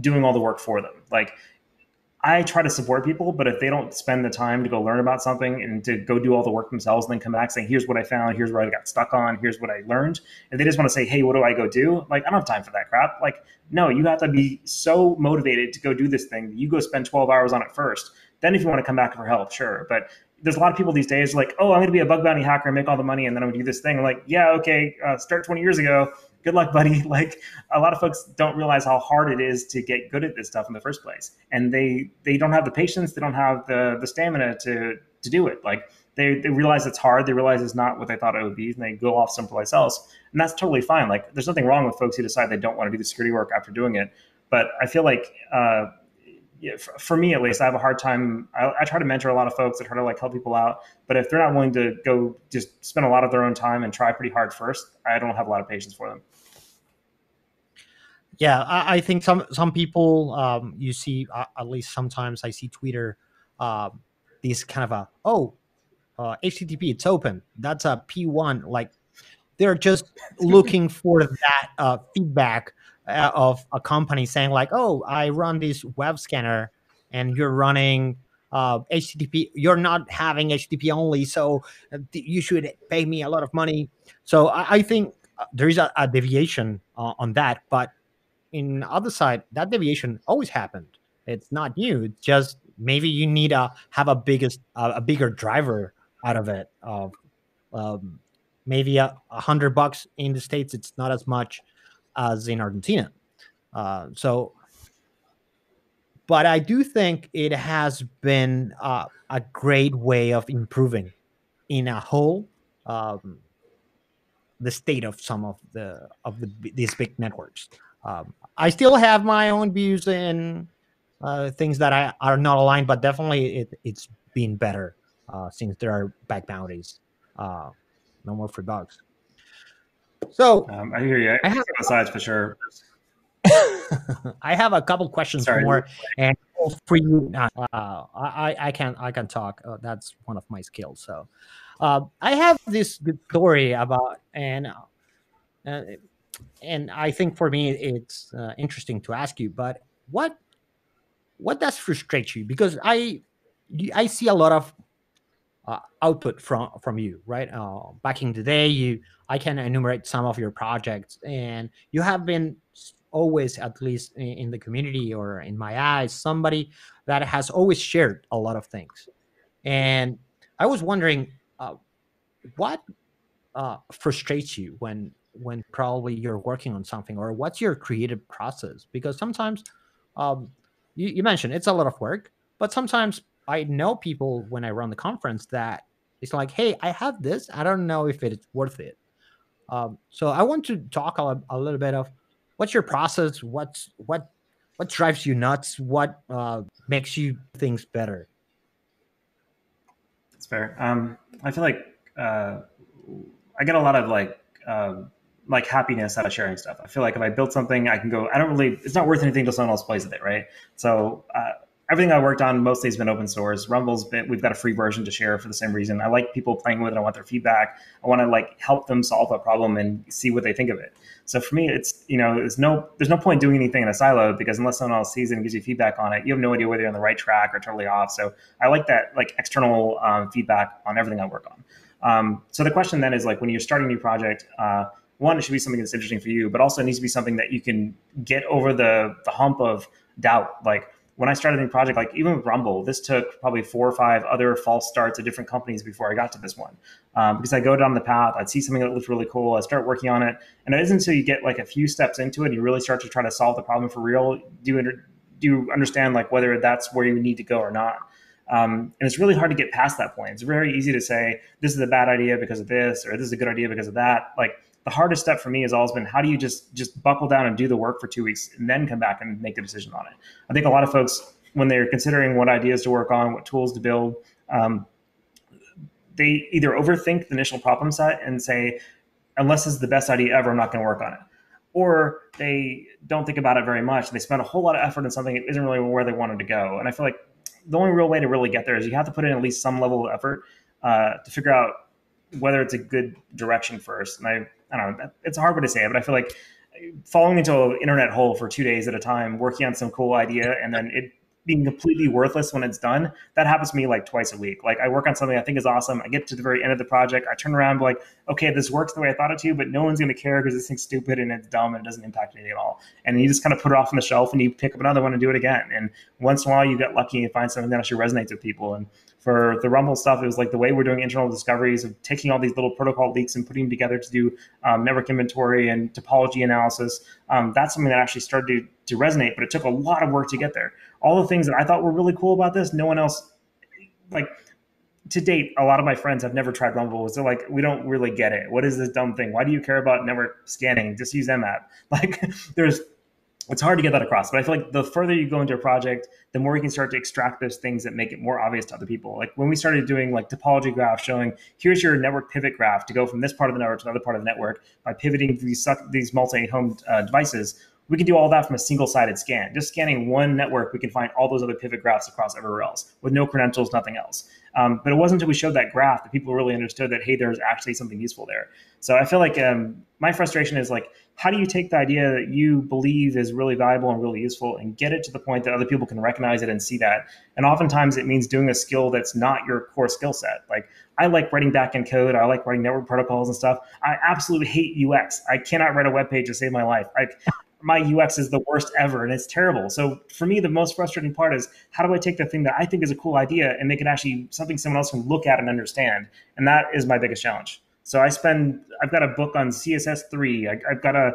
doing all the work for them. Like I try to support people, but if they don't spend the time to go learn about something and to go do all the work themselves and then come back saying, here's what I found, here's what I got stuck on, here's what I learned, and they just want to say, hey, what do I go do? Like, I don't have time for that crap. Like, no, you have to be so motivated to go do this thing that you go spend 12 hours on it first. Then if you want to come back for help, sure. But there's a lot of people these days like, oh, I'm going to be a bug bounty hacker and make all the money, and then I'm going to do this thing. I'm like, yeah, okay, uh, start 20 years ago good luck, buddy. Like a lot of folks don't realize how hard it is to get good at this stuff in the first place, and they they don't have the patience, they don't have the the stamina to to do it. Like they they realize it's hard, they realize it's not what they thought it would be, and they go off someplace else, and that's totally fine. Like there's nothing wrong with folks who decide they don't want to do the security work after doing it, but I feel like. Uh, yeah, for, for, me at least, I have a hard time. I, I, try to mentor a lot of folks. I try to like help people out, but if they're not willing to go just spend a lot of their own time and try pretty hard first, I don't have a lot of patience for them. Yeah, I, I think some some people um, you see uh, at least sometimes I see Twitter um, these kind of a oh uh, HTTP it's open that's a P1 like they're just looking for that uh, feedback uh, of a company saying like, "Oh, I run this web scanner, and you're running uh, HTTP. You're not having HTTP only, so uh, you should pay me a lot of money." So I, I think there is a, a deviation uh, on that, but in other side, that deviation always happened. It's not new. It's just maybe you need to have a biggest uh, a bigger driver out of it. Of um, maybe a, hundred bucks in the states, it's not as much as in Argentina. Uh, so, but I do think it has been uh, a great way of improving in a whole um, the state of some of the of the these big networks. Um, I still have my own views and uh, things that I are not aligned, but definitely it, it's been better uh, since there are back bounties. Uh, no more free bugs. So um, I hear you. I have sides for sure. I have a couple questions Sorry. more, and for you, uh, I I can I can talk. Uh, that's one of my skills. So, uh, I have this good story about and uh, and I think for me it's uh, interesting to ask you. But what what does frustrate you? Because I I see a lot of uh, output from from you, right? Uh, back in the day, you I can enumerate some of your projects, and you have been always, at least in, the community or in my eyes, somebody that has always shared a lot of things. And I was wondering, uh, what uh, frustrates you when when probably you're working on something, or what's your creative process? Because sometimes um, you, you mentioned it's a lot of work, but sometimes I know people when I run the conference that it's like, hey, I have this. I don't know if it's worth it. Um, so I want to talk a, a, little bit of what's your process, what's what what drives you nuts, what uh, makes you things better. That's fair. Um, I feel like uh, I get a lot of like uh, like happiness out of sharing stuff. I feel like if I build something, I can go. I don't really. It's not worth anything until someone else plays with it, right? So uh, everything I worked on mostly has been open source. Rumble's been we've got a free version to share for the same reason. I like people playing with it. I want their feedback. I want to like help them solve a problem and see what they think of it. So for me, it's you know there's no there's no point doing anything in a silo because unless someone else sees it and gives you feedback on it, you have no idea whether you're on the right track or totally off. So I like that like external um, feedback on everything I work on. Um, so the question then is like when you're starting a new project. Uh, one, it should be something that's interesting for you, but also it needs to be something that you can get over the the hump of doubt. Like when I started the project, like even with Rumble, this took probably four or five other false starts at different companies before I got to this one. Um, because I go down the path, I'd see something that looks really cool, I start working on it, and it isn't until you get like a few steps into it, you really start to try to solve the problem for real, do you, do you understand like whether that's where you need to go or not. Um, and it's really hard to get past that point. It's very easy to say this is a bad idea because of this, or this is a good idea because of that. Like the hardest step for me has always been how do you just just buckle down and do the work for two weeks and then come back and make the decision on it. I think a lot of folks when they're considering what ideas to work on, what tools to build, um, they either overthink the initial problem set and say, unless this is the best idea ever, I'm not going to work on it. Or they don't think about it very much. They spend a whole lot of effort in something that isn't really where they wanted to go. And I feel like the only real way to really get there is you have to put in at least some level of effort uh, to figure out whether it's a good direction first. And I, I don't know, it's a hard way to say it, but I feel like falling into an internet hole for two days at a time, working on some cool idea, and then it being completely worthless when it's done. That happens to me like twice a week. Like I work on something I think is awesome. I get to the very end of the project. I turn around like, okay, this works the way I thought it to, but no one's going to care because this thing's stupid and it's dumb and it doesn't impact anything at all. And you just kind of put it off on the shelf and you pick up another one and do it again. And once in a while you get lucky and find something that actually resonates with people. And for the Rumble stuff, it was like the way we're doing internal discoveries of taking all these little protocol leaks and putting them together to do um, network inventory and topology analysis. Um, that's something that actually started to, resonate, but it took a lot of work to get there. All the things that I thought were really cool about this, no one else like to date, a lot of my friends have never tried Rumble. So like, we don't really get it. What is this dumb thing? Why do you care about network scanning? Just use Nmap. Like, there's it's hard to get that across. But I feel like the further you go into a project, the more you can start to extract those things that make it more obvious to other people. Like when we started doing like topology graphs showing here's your network pivot graph to go from this part of the network to another part of the network by pivoting these these multi-home uh, devices. We can do all that from a single-sided scan. Just scanning one network, we can find all those other pivot graphs across everywhere else with no credentials, nothing else. Um, but it wasn't until we showed that graph that people really understood that hey, there's actually something useful there. So I feel like um, my frustration is like, how do you take the idea that you believe is really valuable and really useful and get it to the point that other people can recognize it and see that? And oftentimes it means doing a skill that's not your core skill set. Like I like writing backend code, I like writing network protocols and stuff. I absolutely hate UX. I cannot write a web page to save my life. I, my UX is the worst ever and it's terrible. So for me, the most frustrating part is how do I take the thing that I think is a cool idea and make it actually something someone else can look at and understand? And that is my biggest challenge. So I spend, I've got a book on CSS3. I, have got a,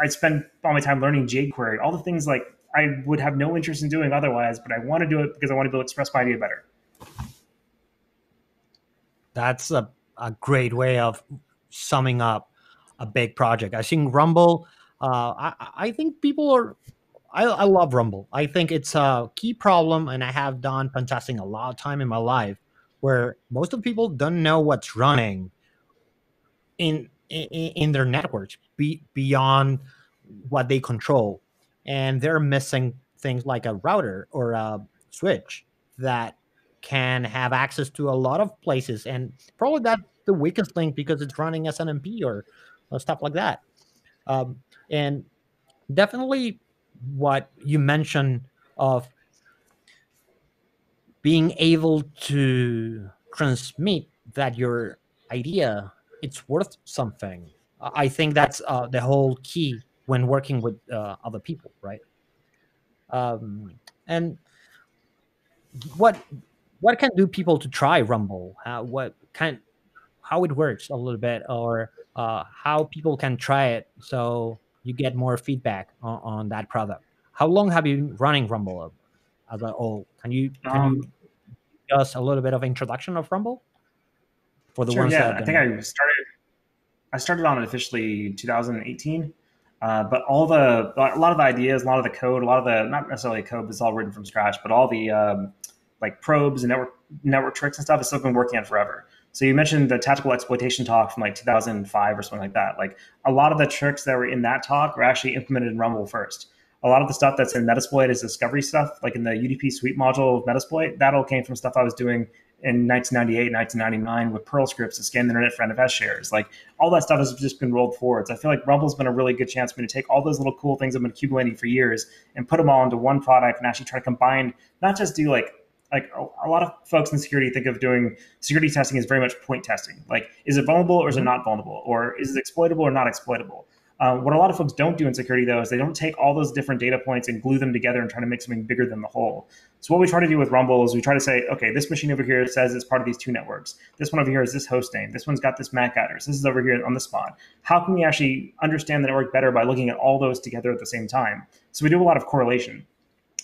I spend all my time learning jQuery, all the things like I would have no interest in doing otherwise, but I want to do it because I want to be able to express my idea better. That's a, a great way of summing up a big project. I think Rumble uh, I, I think people are I, I love Rumble. I think it's a key problem, and I have done pen testing a lot of time in my life where most of the people don't know what's running in in, in their networks be, beyond what they control, and they're missing things like a router or a switch that can have access to a lot of places, and probably that's the weakest link because it's running SNMP or, or stuff like that. Um, and definitely what you mentioned of being able to transmit that your idea it's worth something. I think that's uh, the whole key when working with uh, other people right? Um, and what what can do people to try rumble? What kind how it works a little bit or uh, how people can try it. So you get more feedback on, on that product. How long have you been running Rumble as a whole? Can you can um, you give us a little bit of introduction of Rumble for the sure, ones yeah. that I think I started I started on it officially 2018. Uh, but all the a lot of the ideas, a lot of the code, a lot of the not necessarily code, but it's all written from scratch. But all the um, like probes and network network tricks and stuff has still been working on forever. So you mentioned the tactical exploitation talk from like 2005 or something like that. Like a lot of the tricks that were in that talk were actually implemented in Rumble first. A lot of the stuff that's in Metasploit is discovery stuff, like in the UDP sweep module of Metasploit. That all came from stuff I was doing in 1998, 1999 with Perl scripts to scan the internet for NFS shares. Like all that stuff has just been rolled forward. So I feel like Rumble's been a really good chance for me to take all those little cool things I've been accumulating for years and put them all into one product and actually try to combine, not just do like like a, a, lot of folks in security think of doing security testing as very much point testing. Like, is it vulnerable or is it not vulnerable? Or is it exploitable or not exploitable? Um, what a lot of folks don't do in security, though, is they don't take all those different data points and glue them together and try to make something bigger than the whole. So what we try to do with Rumble is we try to say, okay, this machine over here says it's part of these two networks. This one over here is this host name. This one's got this MAC address. This is over here on the spot. How can we actually understand the network better by looking at all those together at the same time? So we do a lot of correlation.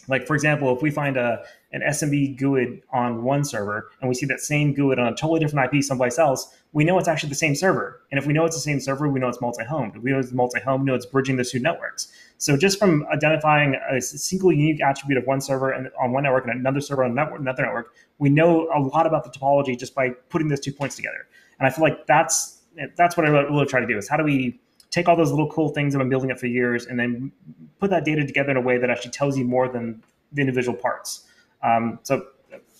Like for example, if we find a an SMB GUID on one server and we see that same GUID on a totally different IP someplace else, we know it's actually the same server. And if we know it's the same server, we know it's multi-homed. We know it's multi-homed, we know it's bridging the two networks. So just from identifying a single unique attribute of one server and on one network and another server on another network, we know a lot about the topology just by putting those two points together. And I feel like that's that's what I really try to do is how do we take all those little cool things that I've been building up for years and then put that data together in a way that actually tells you more than the individual parts. Um, so,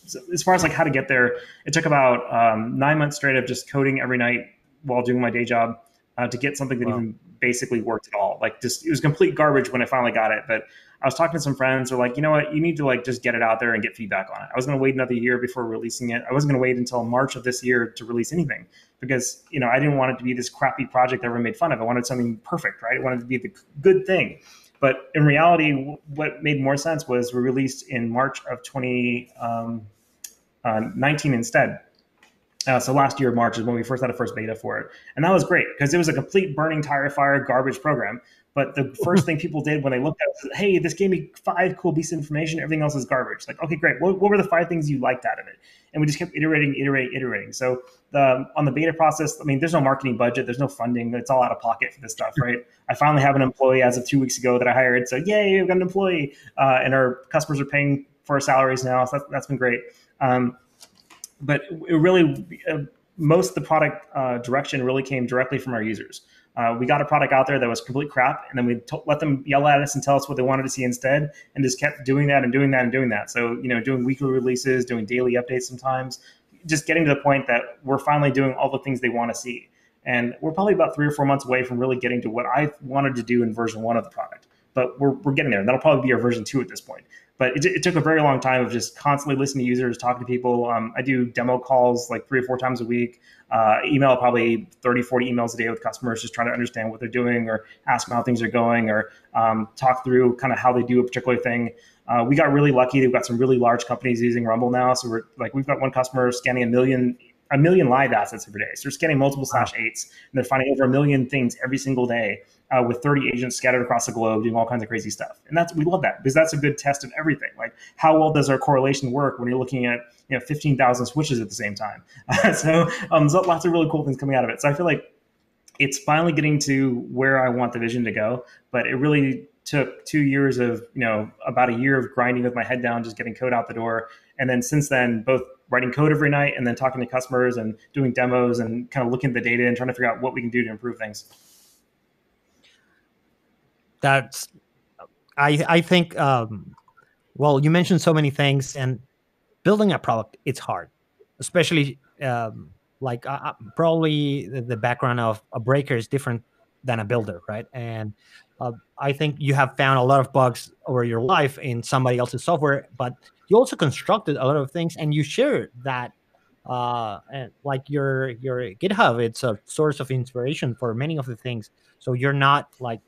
so, as far as like how to get there, it took about um, nine months straight of just coding every night while doing my day job uh, to get something that wow. even basically worked at all. Like just it was complete garbage when I finally got it. But I was talking to some friends who are like, you know what, you need to like just get it out there and get feedback on it. I was going to wait another year before releasing it. I wasn't going to wait until March of this year to release anything because you know I didn't want it to be this crappy project that everyone made fun of. I wanted something perfect, right? I wanted to be the good thing. But in reality, what made more sense was we released in March of 2019 um, uh, instead. Uh, so last year, March is when we first had a first beta for it. And that was great because it was a complete burning tire fire garbage program. But the first thing people did when they looked at it was, hey, this gave me five cool pieces of information. Everything else is garbage. Like, okay, great. What, what were the five things you liked out of it? And we just kept iterating, iterating, iterating. So the, on the beta process, I mean, there's no marketing budget, there's no funding. It's all out of pocket for this stuff, right? I finally have an employee as of two weeks ago that I hired. So yay, we've got an employee, uh, and our customers are paying for our salaries now. So that's, that's been great. Um, but it really, uh, most of the product uh, direction really came directly from our users. Uh, we got a product out there that was complete crap, and then we t- let them yell at us and tell us what they wanted to see instead, and just kept doing that and doing that and doing that. So you know, doing weekly releases, doing daily updates sometimes, just getting to the point that we're finally doing all the things they want to see. And we're probably about three or four months away from really getting to what I wanted to do in version one of the product. But we're, we're getting there. And that'll probably be our version two at this point. But it, it took a very long time of just constantly listening to users, talking to people. Um, I do demo calls like three or four times a week, uh, email probably 30, 40 emails a day with customers, just trying to understand what they're doing or ask them how things are going or um, talk through kind of how they do a particular thing. Uh, we got really lucky. We've got some really large companies using Rumble now. So we're like, we've got one customer scanning a million a million live assets every day. So they're scanning multiple slash eights, and they're finding over a million things every single day uh, with 30 agents scattered across the globe doing all kinds of crazy stuff. And that's we love that because that's a good test of everything. Like how well does our correlation work when you're looking at you know 15,000 switches at the same time? so um, there's lots of really cool things coming out of it. So I feel like it's finally getting to where I want the vision to go, but it really took two years of you know about a year of grinding with my head down, just getting code out the door, and then since then both writing code every night and then talking to customers and doing demos and kind of looking at the data and trying to figure out what we can do to improve things. That's, I I think, um, well, you mentioned so many things and building a product it's hard, especially um, like uh, uh, probably the, the background of a breaker is different than a builder, right? And uh, I think you have found a lot of bugs over your life in somebody else's software, but you also constructed a lot of things and you share that uh and like your your github it's a source of inspiration for many of the things so you're not like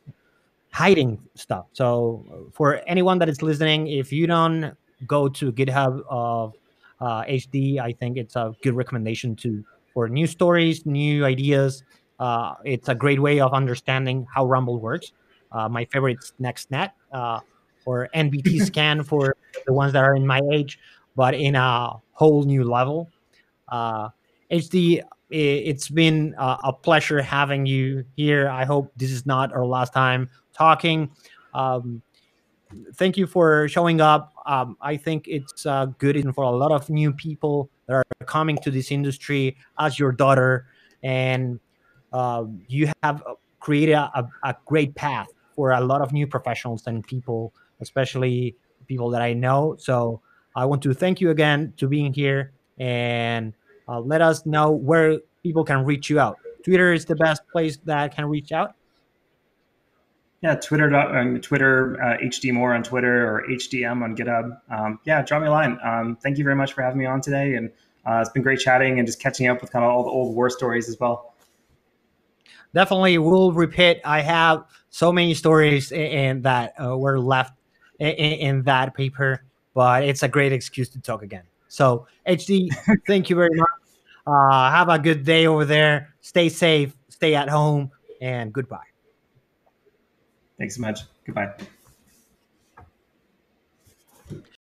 hiding stuff so for anyone that is listening if you don't go to github of uh, hd i think it's a good recommendation to for new stories new ideas uh, it's a great way of understanding how rumble works uh, my favorite is nextnet uh, or NBT scan for the ones that are in my age, but in a whole new level. Uh, HD, it's been a pleasure having you here. I hope this is not our last time talking. Um, thank you for showing up. Um, I think it's uh, good for a lot of new people that are coming to this industry as your daughter, and uh, you have created a, a, great path for a lot of new professionals and people especially people that I know. So I want to thank you again to being here and uh, let us know where people can reach you out. Twitter is the best place that can reach out. Yeah, Twitter, um, Twitter, uh, HD Moore on Twitter or HDM on GitHub. Um, yeah, drop me a line. Um, thank you very much for having me on today, and uh, it's been great chatting and just catching up with kind of all the old war stories as well. Definitely, we'll repeat. I have so many stories and that uh, were left in, in that paper, but it's a great excuse to talk again. So, HD, thank you very much. Uh, have a good day over there. Stay safe, stay at home, and goodbye. Thanks so much. Goodbye.